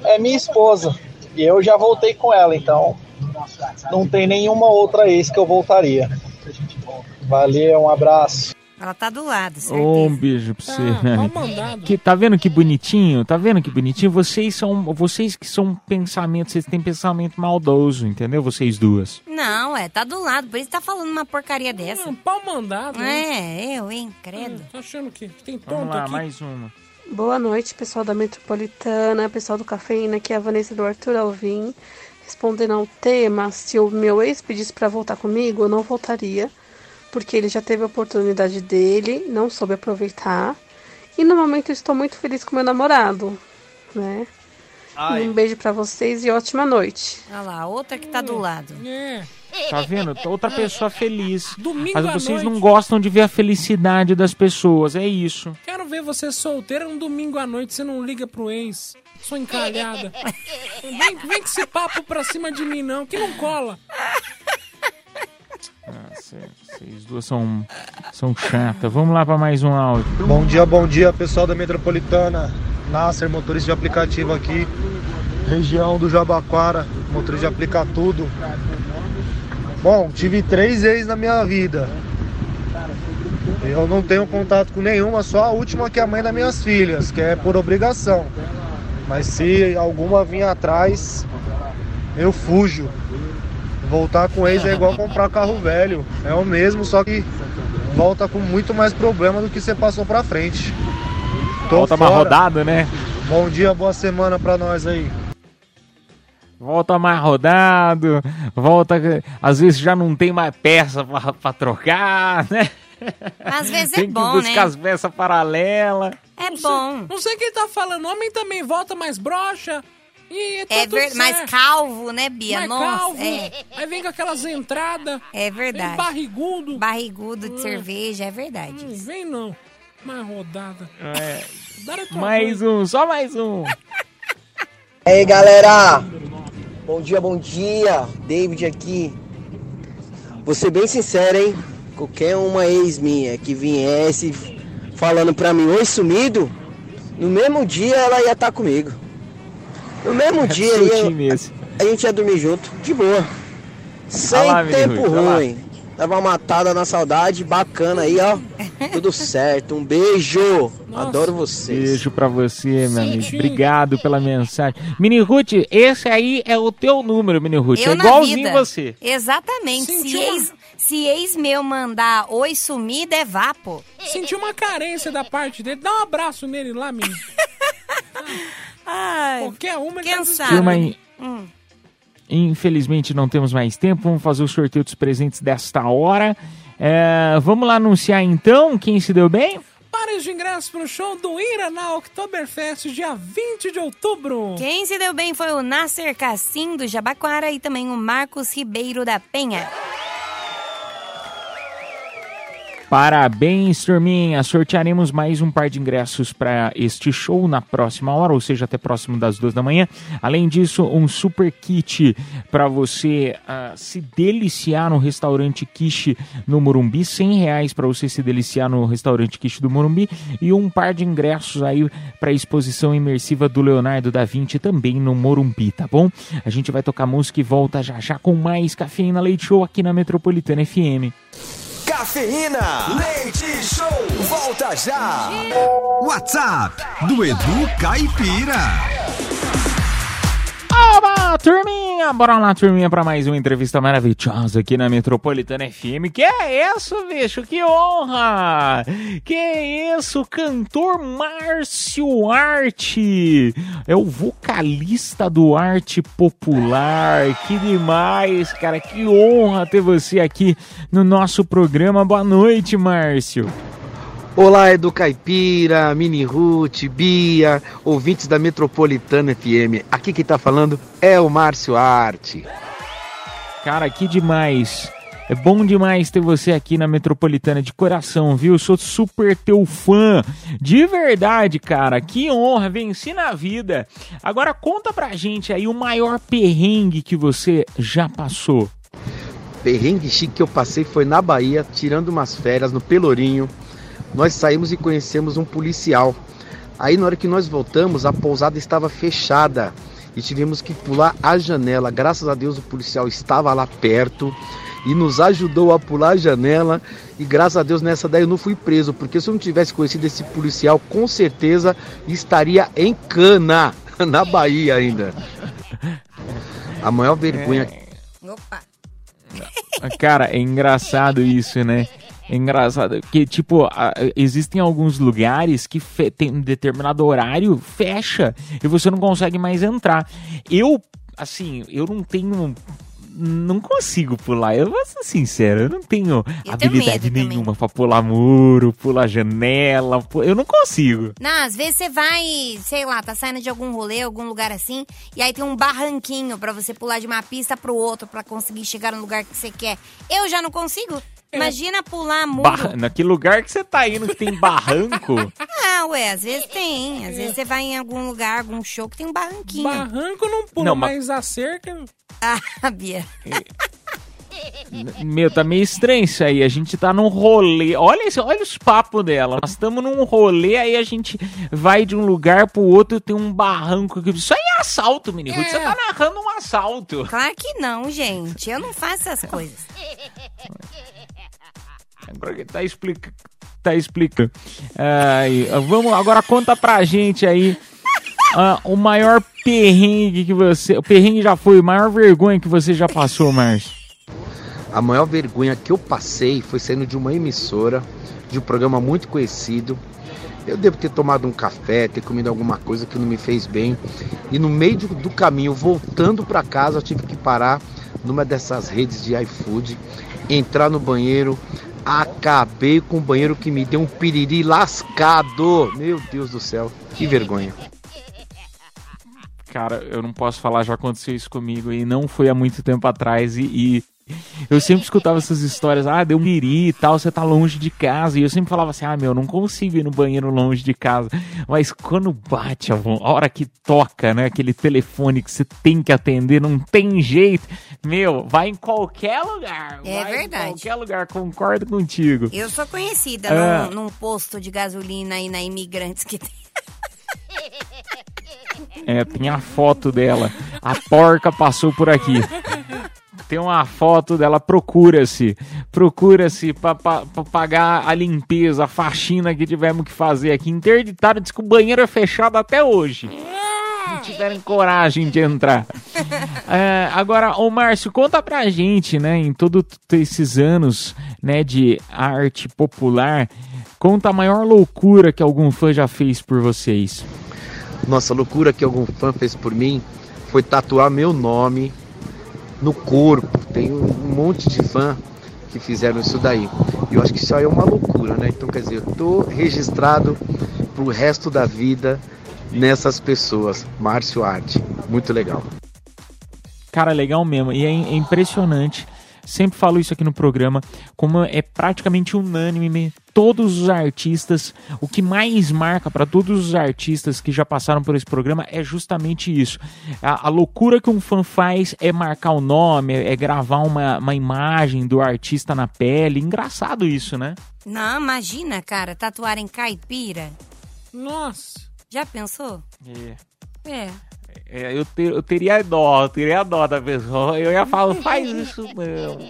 é minha esposa. E eu já voltei com ela, então não tem nenhuma outra ex que eu voltaria. Valeu, um abraço. Ela tá do lado, certeza. Um beijo pra você. Tá. Que, tá vendo que bonitinho? Tá vendo que bonitinho? Vocês são. Vocês que são pensamentos, vocês têm pensamento maldoso, entendeu? Vocês duas. Não, é, tá do lado. Por isso tá falando uma porcaria dessa. Um pau mandado. né? É, eu, hein, credo. Tô achando que tem Vamos tonto lá, aqui. mais uma. Boa noite, pessoal da Metropolitana, pessoal do Cafeína, aqui é a Vanessa do Arthur Alvim. Respondendo ao tema, se o meu ex pedisse pra voltar comigo, eu não voltaria, porque ele já teve a oportunidade dele, não soube aproveitar. E no momento eu estou muito feliz com meu namorado, né? Um beijo pra vocês e ótima noite. Olha lá, outra que tá do lado. É. Tá vendo? Outra pessoa feliz. Domingo Mas vocês noite. não gostam de ver a felicidade das pessoas, é isso. Quero ver você solteira um domingo à noite, você não liga pro ex. Sou encalhada. vem, vem com esse papo pra cima de mim, não, que não cola. Ah, cê- Vocês duas são, são chatas. Vamos lá pra mais um áudio. Bom dia, bom dia, pessoal da Metropolitana. Nasser, motorista de aplicativo aqui. Região do Jabaquara, motorista de aplicar tudo. Bom, tive três ex na minha vida. Eu não tenho contato com nenhuma, só a última que é a mãe das minhas filhas, que é por obrigação. Mas se alguma vir atrás, eu fujo. Voltar com ex é igual comprar carro velho. É o mesmo, só que volta com muito mais problema do que você passou pra frente. Tô Volta fora. rodado, né? Bom dia, boa semana pra nós aí. Volta mais rodado, volta. Às vezes já não tem mais peça pra, pra trocar, né? Às vezes tem é que bom, buscar né? as peças paralelas. É bom. Não sei quem tá falando, homem também volta mais broxa. E tá É tudo ver... mais calvo, né, Bia? Mais Nossa, calvo, é. aí vem com aquelas entradas. É verdade. Vem barrigudo. Barrigudo de Hum. cerveja, é verdade. Hum, vem não. Mais rodada. É. Mais um, só mais um. E aí galera, bom dia, bom dia, David aqui. Vou ser bem sincero, hein? Qualquer uma ex minha que viesse falando pra mim, oi sumido, no mesmo dia ela ia estar comigo. No mesmo *laughs* dia seu ia- a gente ia dormir junto, de boa. Sem lá, tempo ruim. Dava uma matada na saudade, bacana aí, ó. *laughs* Tudo certo, um beijo. Adoro vocês. Beijo pra você, meu amigo. Sim. Obrigado pela mensagem. Mini Ruth, esse aí é o teu número, Mini Ruth. Eu é na igualzinho vida. você. Exatamente. Se Sentiu ex, Se ex meu mandar oi sumida, é vapo. Senti uma carência da parte dele. Dá um abraço nele lá, menino. *laughs* Ai, Qualquer uma ele quem tá sabe? Turma, in- Hum. Infelizmente não temos mais tempo. Vamos fazer o sorteio dos presentes desta hora. É, vamos lá anunciar então quem se deu bem? Pares de ingressos pro show do Ira na Oktoberfest, dia 20 de outubro. Quem se deu bem foi o Nasser Cassim do Jabaquara e também o Marcos Ribeiro da Penha. Parabéns, turminha! Sortearemos mais um par de ingressos para este show na próxima hora, ou seja, até próximo das duas da manhã. Além disso, um super kit para você ah, se deliciar no restaurante Quiche no Morumbi, 100 reais para você se deliciar no restaurante Quiche do Morumbi e um par de ingressos aí para a exposição imersiva do Leonardo da Vinci também no Morumbi, tá bom? A gente vai tocar música e volta já já com mais Cafeína Leite Show aqui na Metropolitana FM. Cafeína, leite show, volta já. WhatsApp do Edu Caipira. Turminha! Bora lá, turminha, pra mais uma entrevista maravilhosa aqui na Metropolitana FM. Que é isso, bicho? Que honra! Que isso, cantor Márcio Arte! É o vocalista do Arte Popular. Que demais, cara! Que honra ter você aqui no nosso programa. Boa noite, Márcio. Olá, Edu Caipira, Mini Ruth, Bia, ouvintes da Metropolitana FM. Aqui quem tá falando é o Márcio Arte. Cara, que demais. É bom demais ter você aqui na Metropolitana de coração, viu? Eu sou super teu fã. De verdade, cara. Que honra. Venci na vida. Agora conta pra gente aí o maior perrengue que você já passou. Perrengue chique que eu passei foi na Bahia, tirando umas férias no Pelourinho. Nós saímos e conhecemos um policial. Aí na hora que nós voltamos, a pousada estava fechada e tivemos que pular a janela. Graças a Deus o policial estava lá perto e nos ajudou a pular a janela. E graças a Deus nessa daí eu não fui preso, porque se eu não tivesse conhecido esse policial, com certeza estaria em cana *laughs* na Bahia ainda. A maior vergonha Opa. Cara, é engraçado isso, né? É engraçado que, tipo, a- existem alguns lugares que fe- tem um determinado horário, fecha, e você não consegue mais entrar. Eu, assim, eu não tenho. Não consigo pular, eu vou ser sincero, eu não tenho Eu tenho habilidade medo nenhuma pra pular muro, pular janela, eu não consigo. Não, às vezes você vai, sei lá, tá saindo de algum rolê, algum lugar assim, e aí tem um barranquinho pra você pular de uma pista pro outro pra conseguir chegar no lugar que você quer. Eu já não consigo. Imagina pular muro. Barra- naquele lugar que você tá indo que tem barranco. *laughs* Ah, ué, às vezes tem. Às vezes você vai em algum lugar, algum show que tem um barranquinho. Barranco não pula, Não, mas- mas a cerca. Ah, *laughs* Bia. Meu, tá meio estranho isso aí. A gente tá num rolê. Olha, esse, olha os papos dela. Nós estamos num rolê, aí a gente vai de um lugar pro outro tem um barranco. aqui. Isso aí é assalto, menino. Você tá narrando um assalto. Claro que não, gente. Eu não faço essas coisas. *laughs* Tá explicando. Tá explicando. Ai, vamos, agora conta pra gente aí. ah, o maior perrengue que você. O perrengue já foi, a maior vergonha que você já passou, Márcio. A maior vergonha que eu passei foi saindo de uma emissora, de um programa muito conhecido. Eu devo ter tomado um café, ter comido alguma coisa que não me fez bem. E no meio do caminho, voltando para casa, eu tive que parar numa dessas redes de iFood, entrar no banheiro. Acabei com o banheiro que me deu um piriri lascado. Meu Deus do céu, que vergonha. Cara, eu não posso falar, já aconteceu isso comigo e não foi há muito tempo atrás e, e eu sempre escutava essas histórias, ah, deu um piri e tal, você tá longe de casa, e eu sempre falava assim, ah, meu, não consigo ir no banheiro longe de casa, mas quando bate a, hora que toca, né, aquele telefone que você tem que atender, não tem jeito, meu, vai em qualquer lugar, É verdade. em qualquer lugar, concordo contigo. Eu sou conhecida Ah. num, num posto de gasolina aí na Imigrantes que tem. É, tem a foto dela. A porca passou por aqui. *laughs* Tem uma foto dela, procura-se. Procura-se pra pagar a limpeza, a faxina que tivemos que fazer aqui. Interditado, diz que o banheiro é fechado até hoje. tiverem coragem de entrar. *laughs* É, agora, ô Márcio, conta pra gente, né, em todos esses anos, né, de arte popular, conta a maior loucura que algum fã já fez por vocês. Nossa, a loucura que algum fã fez por mim foi tatuar meu nome no corpo. Tem um monte de fã que fizeram isso daí. E eu acho que isso aí é uma loucura, né? Então, quer dizer, eu tô registrado pro resto da vida nessas pessoas. Márcio Arte. Muito legal. Cara, legal mesmo. E é, é impressionante. Sempre falo isso aqui no programa, como é praticamente unânime. Todos os artistas, o que mais marca para todos os artistas que já passaram por esse programa é justamente isso. A, a loucura que um fã faz é marcar o nome, é, é gravar uma, uma imagem do artista na pele. Engraçado isso, né? Não, imagina, cara, tatuar em caipira. Nossa. Já pensou? É. É. É, eu, te- eu teria dó, eu teria dó da pessoa. Eu ia falar, faz isso não.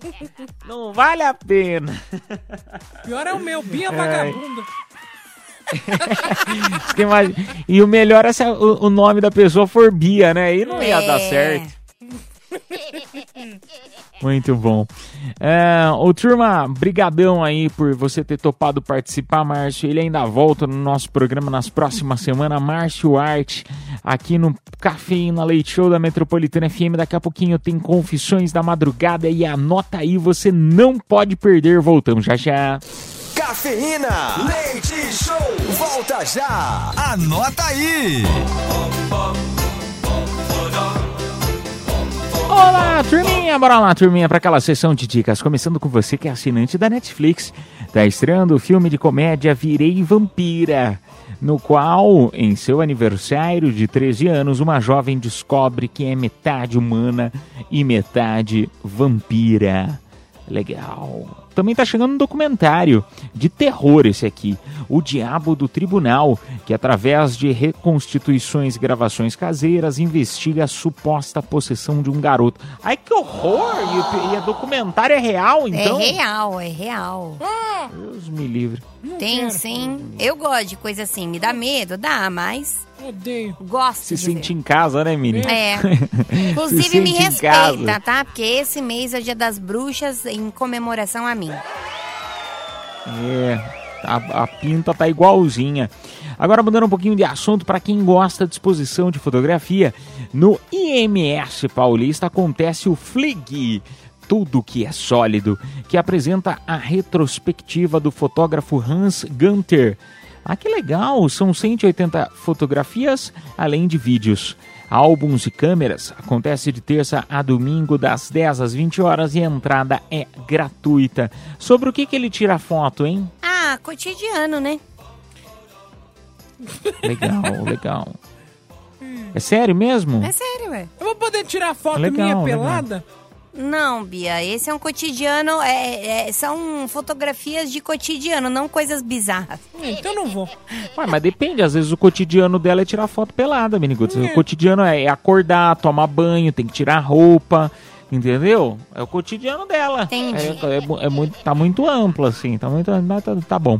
Não vale a pena. Pior é o meu, Bia É. Vagabunda. *laughs* E o melhor é se o, o nome da pessoa for Bia, né? Aí não ia dar É. certo. *laughs* Muito bom. É, ô turma, brigadão aí por você ter topado participar, Márcio. Ele ainda volta no nosso programa nas próximas semanas. Márcio Arte, aqui no Cafeína Leite Show da Metropolitana FM. Daqui a pouquinho tem Confissões da Madrugada e anota aí, você não pode perder. Voltamos já já. Cafeína, leite show, volta já. Anota aí. Olá, turminha! Bora lá, turminha, para aquela sessão de dicas. Começando com você que é assinante da Netflix. Tá estreando o filme de comédia Virei Vampira, no qual, em seu aniversário de 13 anos, uma jovem descobre que é metade humana e metade vampira. Legal. Também tá chegando um documentário de terror esse aqui, O Diabo do Tribunal, que através de reconstituições e gravações caseiras investiga a suposta possessão de um garoto. Ai que horror! E, o- documentário é real, então? É real, é real. Deus me livre. Tem sim. Eu gosto de coisa assim. Me dá medo? Dá, mas Odeio. gosto Se de sente em casa, né, Mini? É. *laughs* Se Inclusive, me sente em respeita, casa. tá? Porque esse mês é o dia das bruxas em comemoração a mim. É, a, a pinta tá igualzinha. Agora mudando um pouquinho de assunto para quem gosta de exposição de fotografia, no IMS Paulista acontece o FLIG, tudo que é sólido, que apresenta a retrospectiva do fotógrafo Hans Gunter. Ah, que legal! São 180 fotografias, além de vídeos. Álbuns e câmeras acontece de terça a domingo, das 10 às 20 horas e a entrada é gratuita. Sobre o que, que ele tira foto, hein? Ah, cotidiano, né? Legal, *laughs* legal. É sério mesmo? É sério, ué. Eu vou poder tirar foto Legal, minha legal. Não, Bia, esse é um cotidiano, é, é- são fotografias de cotidiano, não coisas bizarras. Então não vou. Ué, mas depende, às vezes o cotidiano dela é tirar foto pelada, Miniguts. O cotidiano é acordar, tomar banho, tem que tirar roupa, entendeu? É o cotidiano dela. Entendi. É, é mu- é muito, tá muito amplo, assim, tá muito. Tá, tá bom.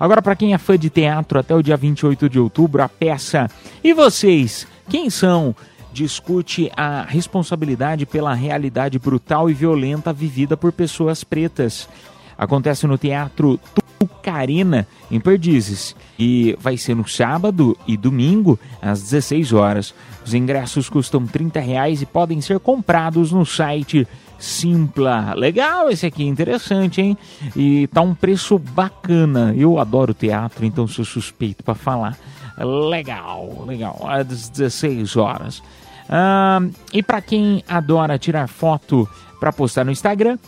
Agora, pra quem é fã de teatro, até o dia 28 de outubro, a peça. E vocês? Quem são? Discute a responsabilidade pela realidade brutal e violenta vivida por pessoas pretas. Acontece no Teatro Tucarina, em Perdizes. E vai ser no sábado e domingo, às 16 horas. Os ingressos custam 30 reais e podem ser comprados no site Simpla. Legal esse aqui, interessante, hein? E tá um preço bacana. Eu adoro teatro, então sou suspeito para falar. Legal, legal. Às 16 horas. Ah, e para quem adora tirar foto para postar no Instagram,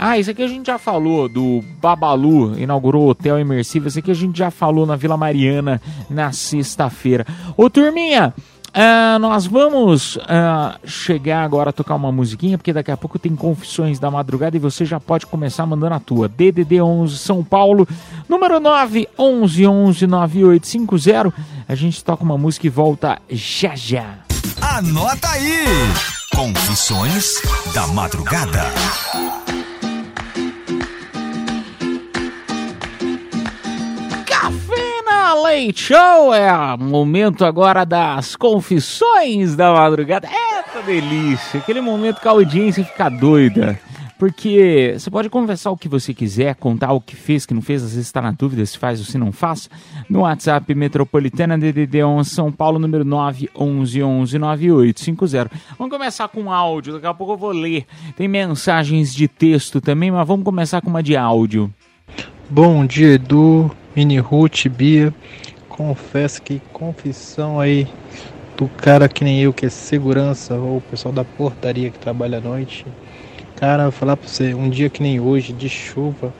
ah, isso aqui a gente já falou do Babalu, inaugurou o hotel imersivo. Isso aqui a gente já falou na Vila Mariana na sexta-feira. Ô turminha, ah, nós vamos ah, chegar agora a tocar uma musiquinha, porque daqui a pouco tem Confissões da Madrugada e você já pode começar mandando a tua. DDD 11 São Paulo, número 9 11 11 9850. A gente toca uma música e volta já já. Anota aí. Confissões da Madrugada. Show! É momento agora das confissões da madrugada. Eita delícia! Aquele momento que a audiência fica doida. Porque você pode conversar o que você quiser, contar o que fez, que não fez, às vezes está na dúvida se faz ou se não faz, no WhatsApp Metropolitana DDD 11 São Paulo, número 911-9850. Vamos começar com áudio, daqui a pouco eu vou ler. Tem mensagens de texto também, mas vamos começar com uma de áudio. Bom dia, Edu, Mini Ruth, Bia. Confesso que confissão aí do cara que nem eu, que é segurança, ou o pessoal da portaria que trabalha à noite. Cara, vou falar pra você, um dia que nem hoje, de chuva,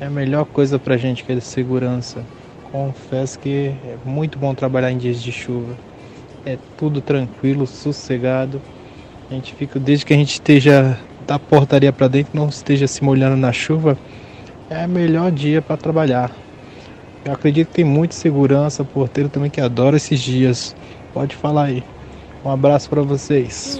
é a melhor coisa pra gente que é segurança. Confesso que é muito bom trabalhar em dias de chuva. É tudo tranquilo, sossegado. A gente fica, desde que a gente esteja da portaria pra dentro, não esteja se molhando na chuva, é o melhor dia para trabalhar. Eu acredito que tem muita segurança, porteiro também que adora esses dias. Pode falar aí. Um abraço para vocês.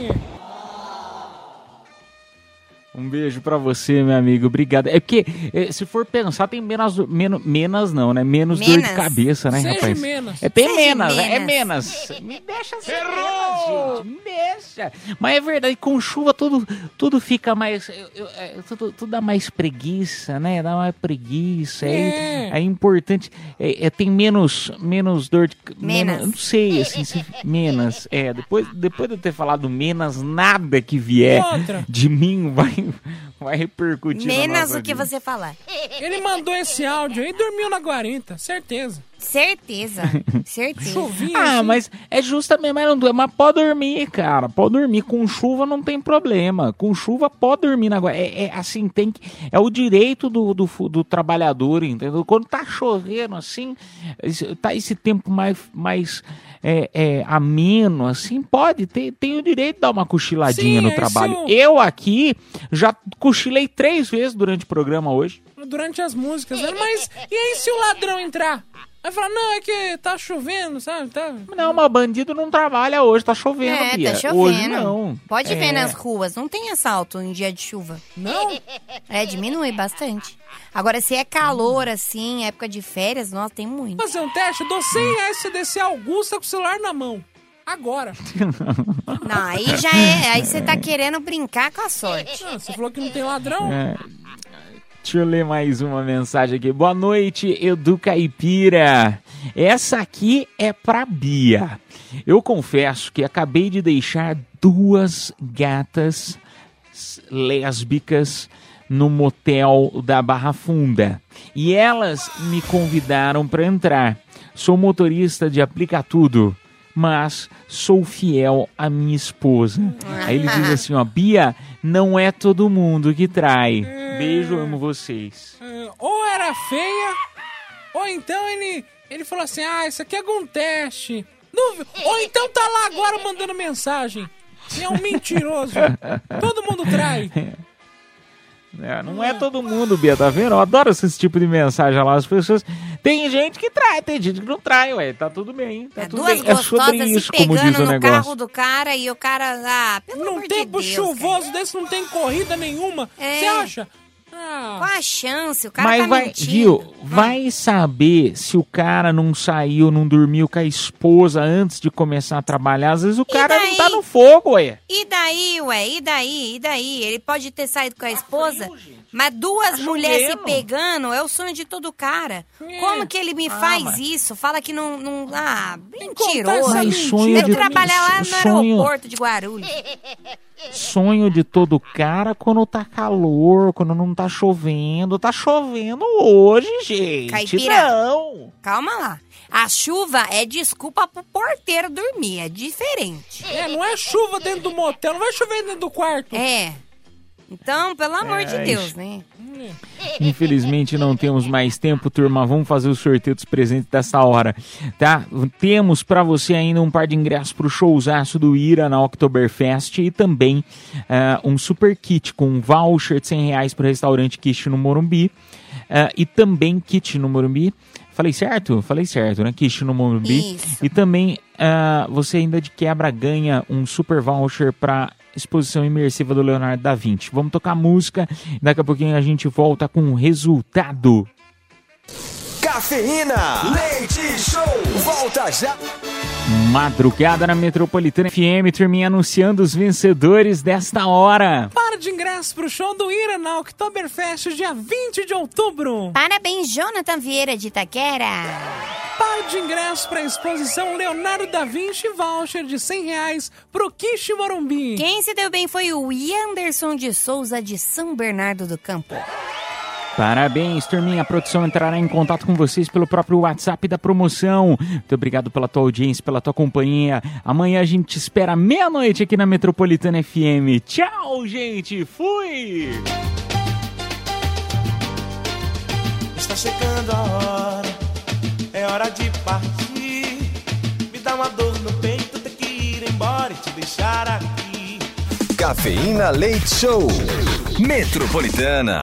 Um beijo pra você, meu amigo. Obrigado. É porque, eh, se for pensar, tem menos. Menos, menos não, né? Menos, dor de Menos. cabeça, né, Seja rapaz? menos. É, tem Seja menos, né? é menos. menos. Me deixa ser menos, gente. Me deixa. Mas é verdade, com chuva tudo, tudo fica mais. eu- eu- é, tudo, tudo dá mais preguiça, né? Dá mais preguiça. É, É. é importante. É, é, tem menos, menos dor de. ca- Menos. Não sei, assim, se, menos. É, depois, depois de eu ter falado menos, nada que vier Outra. de mim vai, *laughs* vai repercutir Menos o que você falar. Ele mandou esse áudio aí e dormiu na guarita, certeza. Certeza. *laughs* Certeza. Ah, mas é justamente, mas, não, mas pode dormir, cara. Pode dormir. Com chuva não tem problema. Com chuva pode dormir na água. É, é assim, tem que. É o direito do, do, do trabalhador, entendeu? Quando tá chovendo assim, tá esse tempo mais, mais é, é, ameno, assim, pode. Tem, tem o direito de dar uma cochiladinha Sim, no trabalho. é o- Eu aqui já cochilei três vezes durante o programa hoje. Durante as músicas, né? Mas e aí se o ladrão entrar? Vai falar, não, é que tá chovendo, sabe? Tá... Não, mas bandido não trabalha hoje, tá chovendo, É, Bia. tá chovendo. Hoje não. Pode ver É. nas ruas, não tem assalto em dia de chuva. Não? *laughs* É, diminui bastante. Agora, se é calor assim, época de férias, nossa, tem muito. Fazer um teste, eu dou 100 reais se você descer Augusta com o celular na mão. Agora. Não, aí já é. Aí você tá querendo brincar com a sorte. Não, você falou que não tem ladrão? É. Deixa eu ler mais uma mensagem aqui. Boa noite, Edu Caipira. Essa aqui é pra Bia. Eu confesso que acabei de deixar duas gatas lésbicas no motel da Barra Funda. E elas me convidaram para entrar. Sou motorista de aplica tudo, mas sou fiel à minha esposa. Aí ele diz assim, ó, Bia, não é todo mundo que trai. Beijo, amo vocês. É, ou era feia, ou então ele, ele falou assim: ah, isso aqui é algum teste. Ou então tá lá agora mandando mensagem. É um mentiroso. Todo mundo trai. *laughs* É, não é todo mundo, Bia, tá vendo? Eu adoro esse tipo de mensagem lá. As pessoas. Tem gente que trai, tem gente que não trai, ué. Tá tudo bem. Tá tudo Duas bem. É sobre isso, se como diz pegando o no negócio. carro do cara e o cara, ah, pelo Num amor tempo de Deus, chuvoso desse não tem corrida nenhuma. É. Você acha? Ah, Qual a chance? O cara Mas tá vai, mentindo. viu? Vai saber se o cara não saiu, não dormiu com a esposa antes de começar a trabalhar. Às vezes o cara não tá no fogo, ué. E daí, ué? E daí? E daí? Ele pode ter saído com a esposa, mas duas Tá mulheres se chovendo. pegando é o sonho de todo cara. Como que ele me Ah, faz mas- isso? Fala que não. não ah, mentiroso. Mas sonho Deve de- trabalhar lá no sonho- aeroporto de Guarulhos. Sonho de todo cara quando tá calor, quando não tá chovendo. Tá chovendo hoje, gente. Caipira. Não. Calma lá. A chuva é desculpa pro porteiro dormir. É diferente. é, não é chuva dentro do motel, não vai chover dentro do quarto. É. Então, pelo amor de É, Deus, isso. né? *laughs* Infelizmente não temos mais tempo, turma. Vamos fazer o sorteio dos presentes dessa hora, tá? Temos pra você ainda um par de ingressos pro showzaço do Ira na Oktoberfest e também ah, um super kit com um voucher de 100 reais pro restaurante Kit no Morumbi ah, e também kit no Morumbi. Falei certo? Falei certo, né? Kit no Morumbi. Isso. E também ah, você ainda de quebra ganha um super voucher pra exposição imersiva do Leonardo da Vinci. Vamos tocar música, daqui a pouquinho a gente volta com o resultado. Cafeína. Leite Show. Volta já. Madrugada na Metropolitana FM, turminha anunciando os vencedores desta hora. Par de ingressos pro show do Ira na Oktoberfest, dia 20 de outubro. Parabéns, Jonathan Vieira de Itaquera. Par de ingressos pra exposição Leonardo da Vinci voucher de 100 reais pro Kishi Morumbi. Quem se deu bem foi o Anderson de Souza de São Bernardo do Campo. Parabéns, turminha. A produção entrará em contato com vocês pelo próprio WhatsApp da promoção. Muito obrigado pela tua audiência, pela tua companhia. Amanhã a gente te espera meia-noite aqui na Metropolitana FM. Tchau, gente. Fui! Está chegando a hora, é hora de partir. Me dá uma dor no peito, ter que ir embora e te deixar aqui. Cafeína Leite Show. Metropolitana.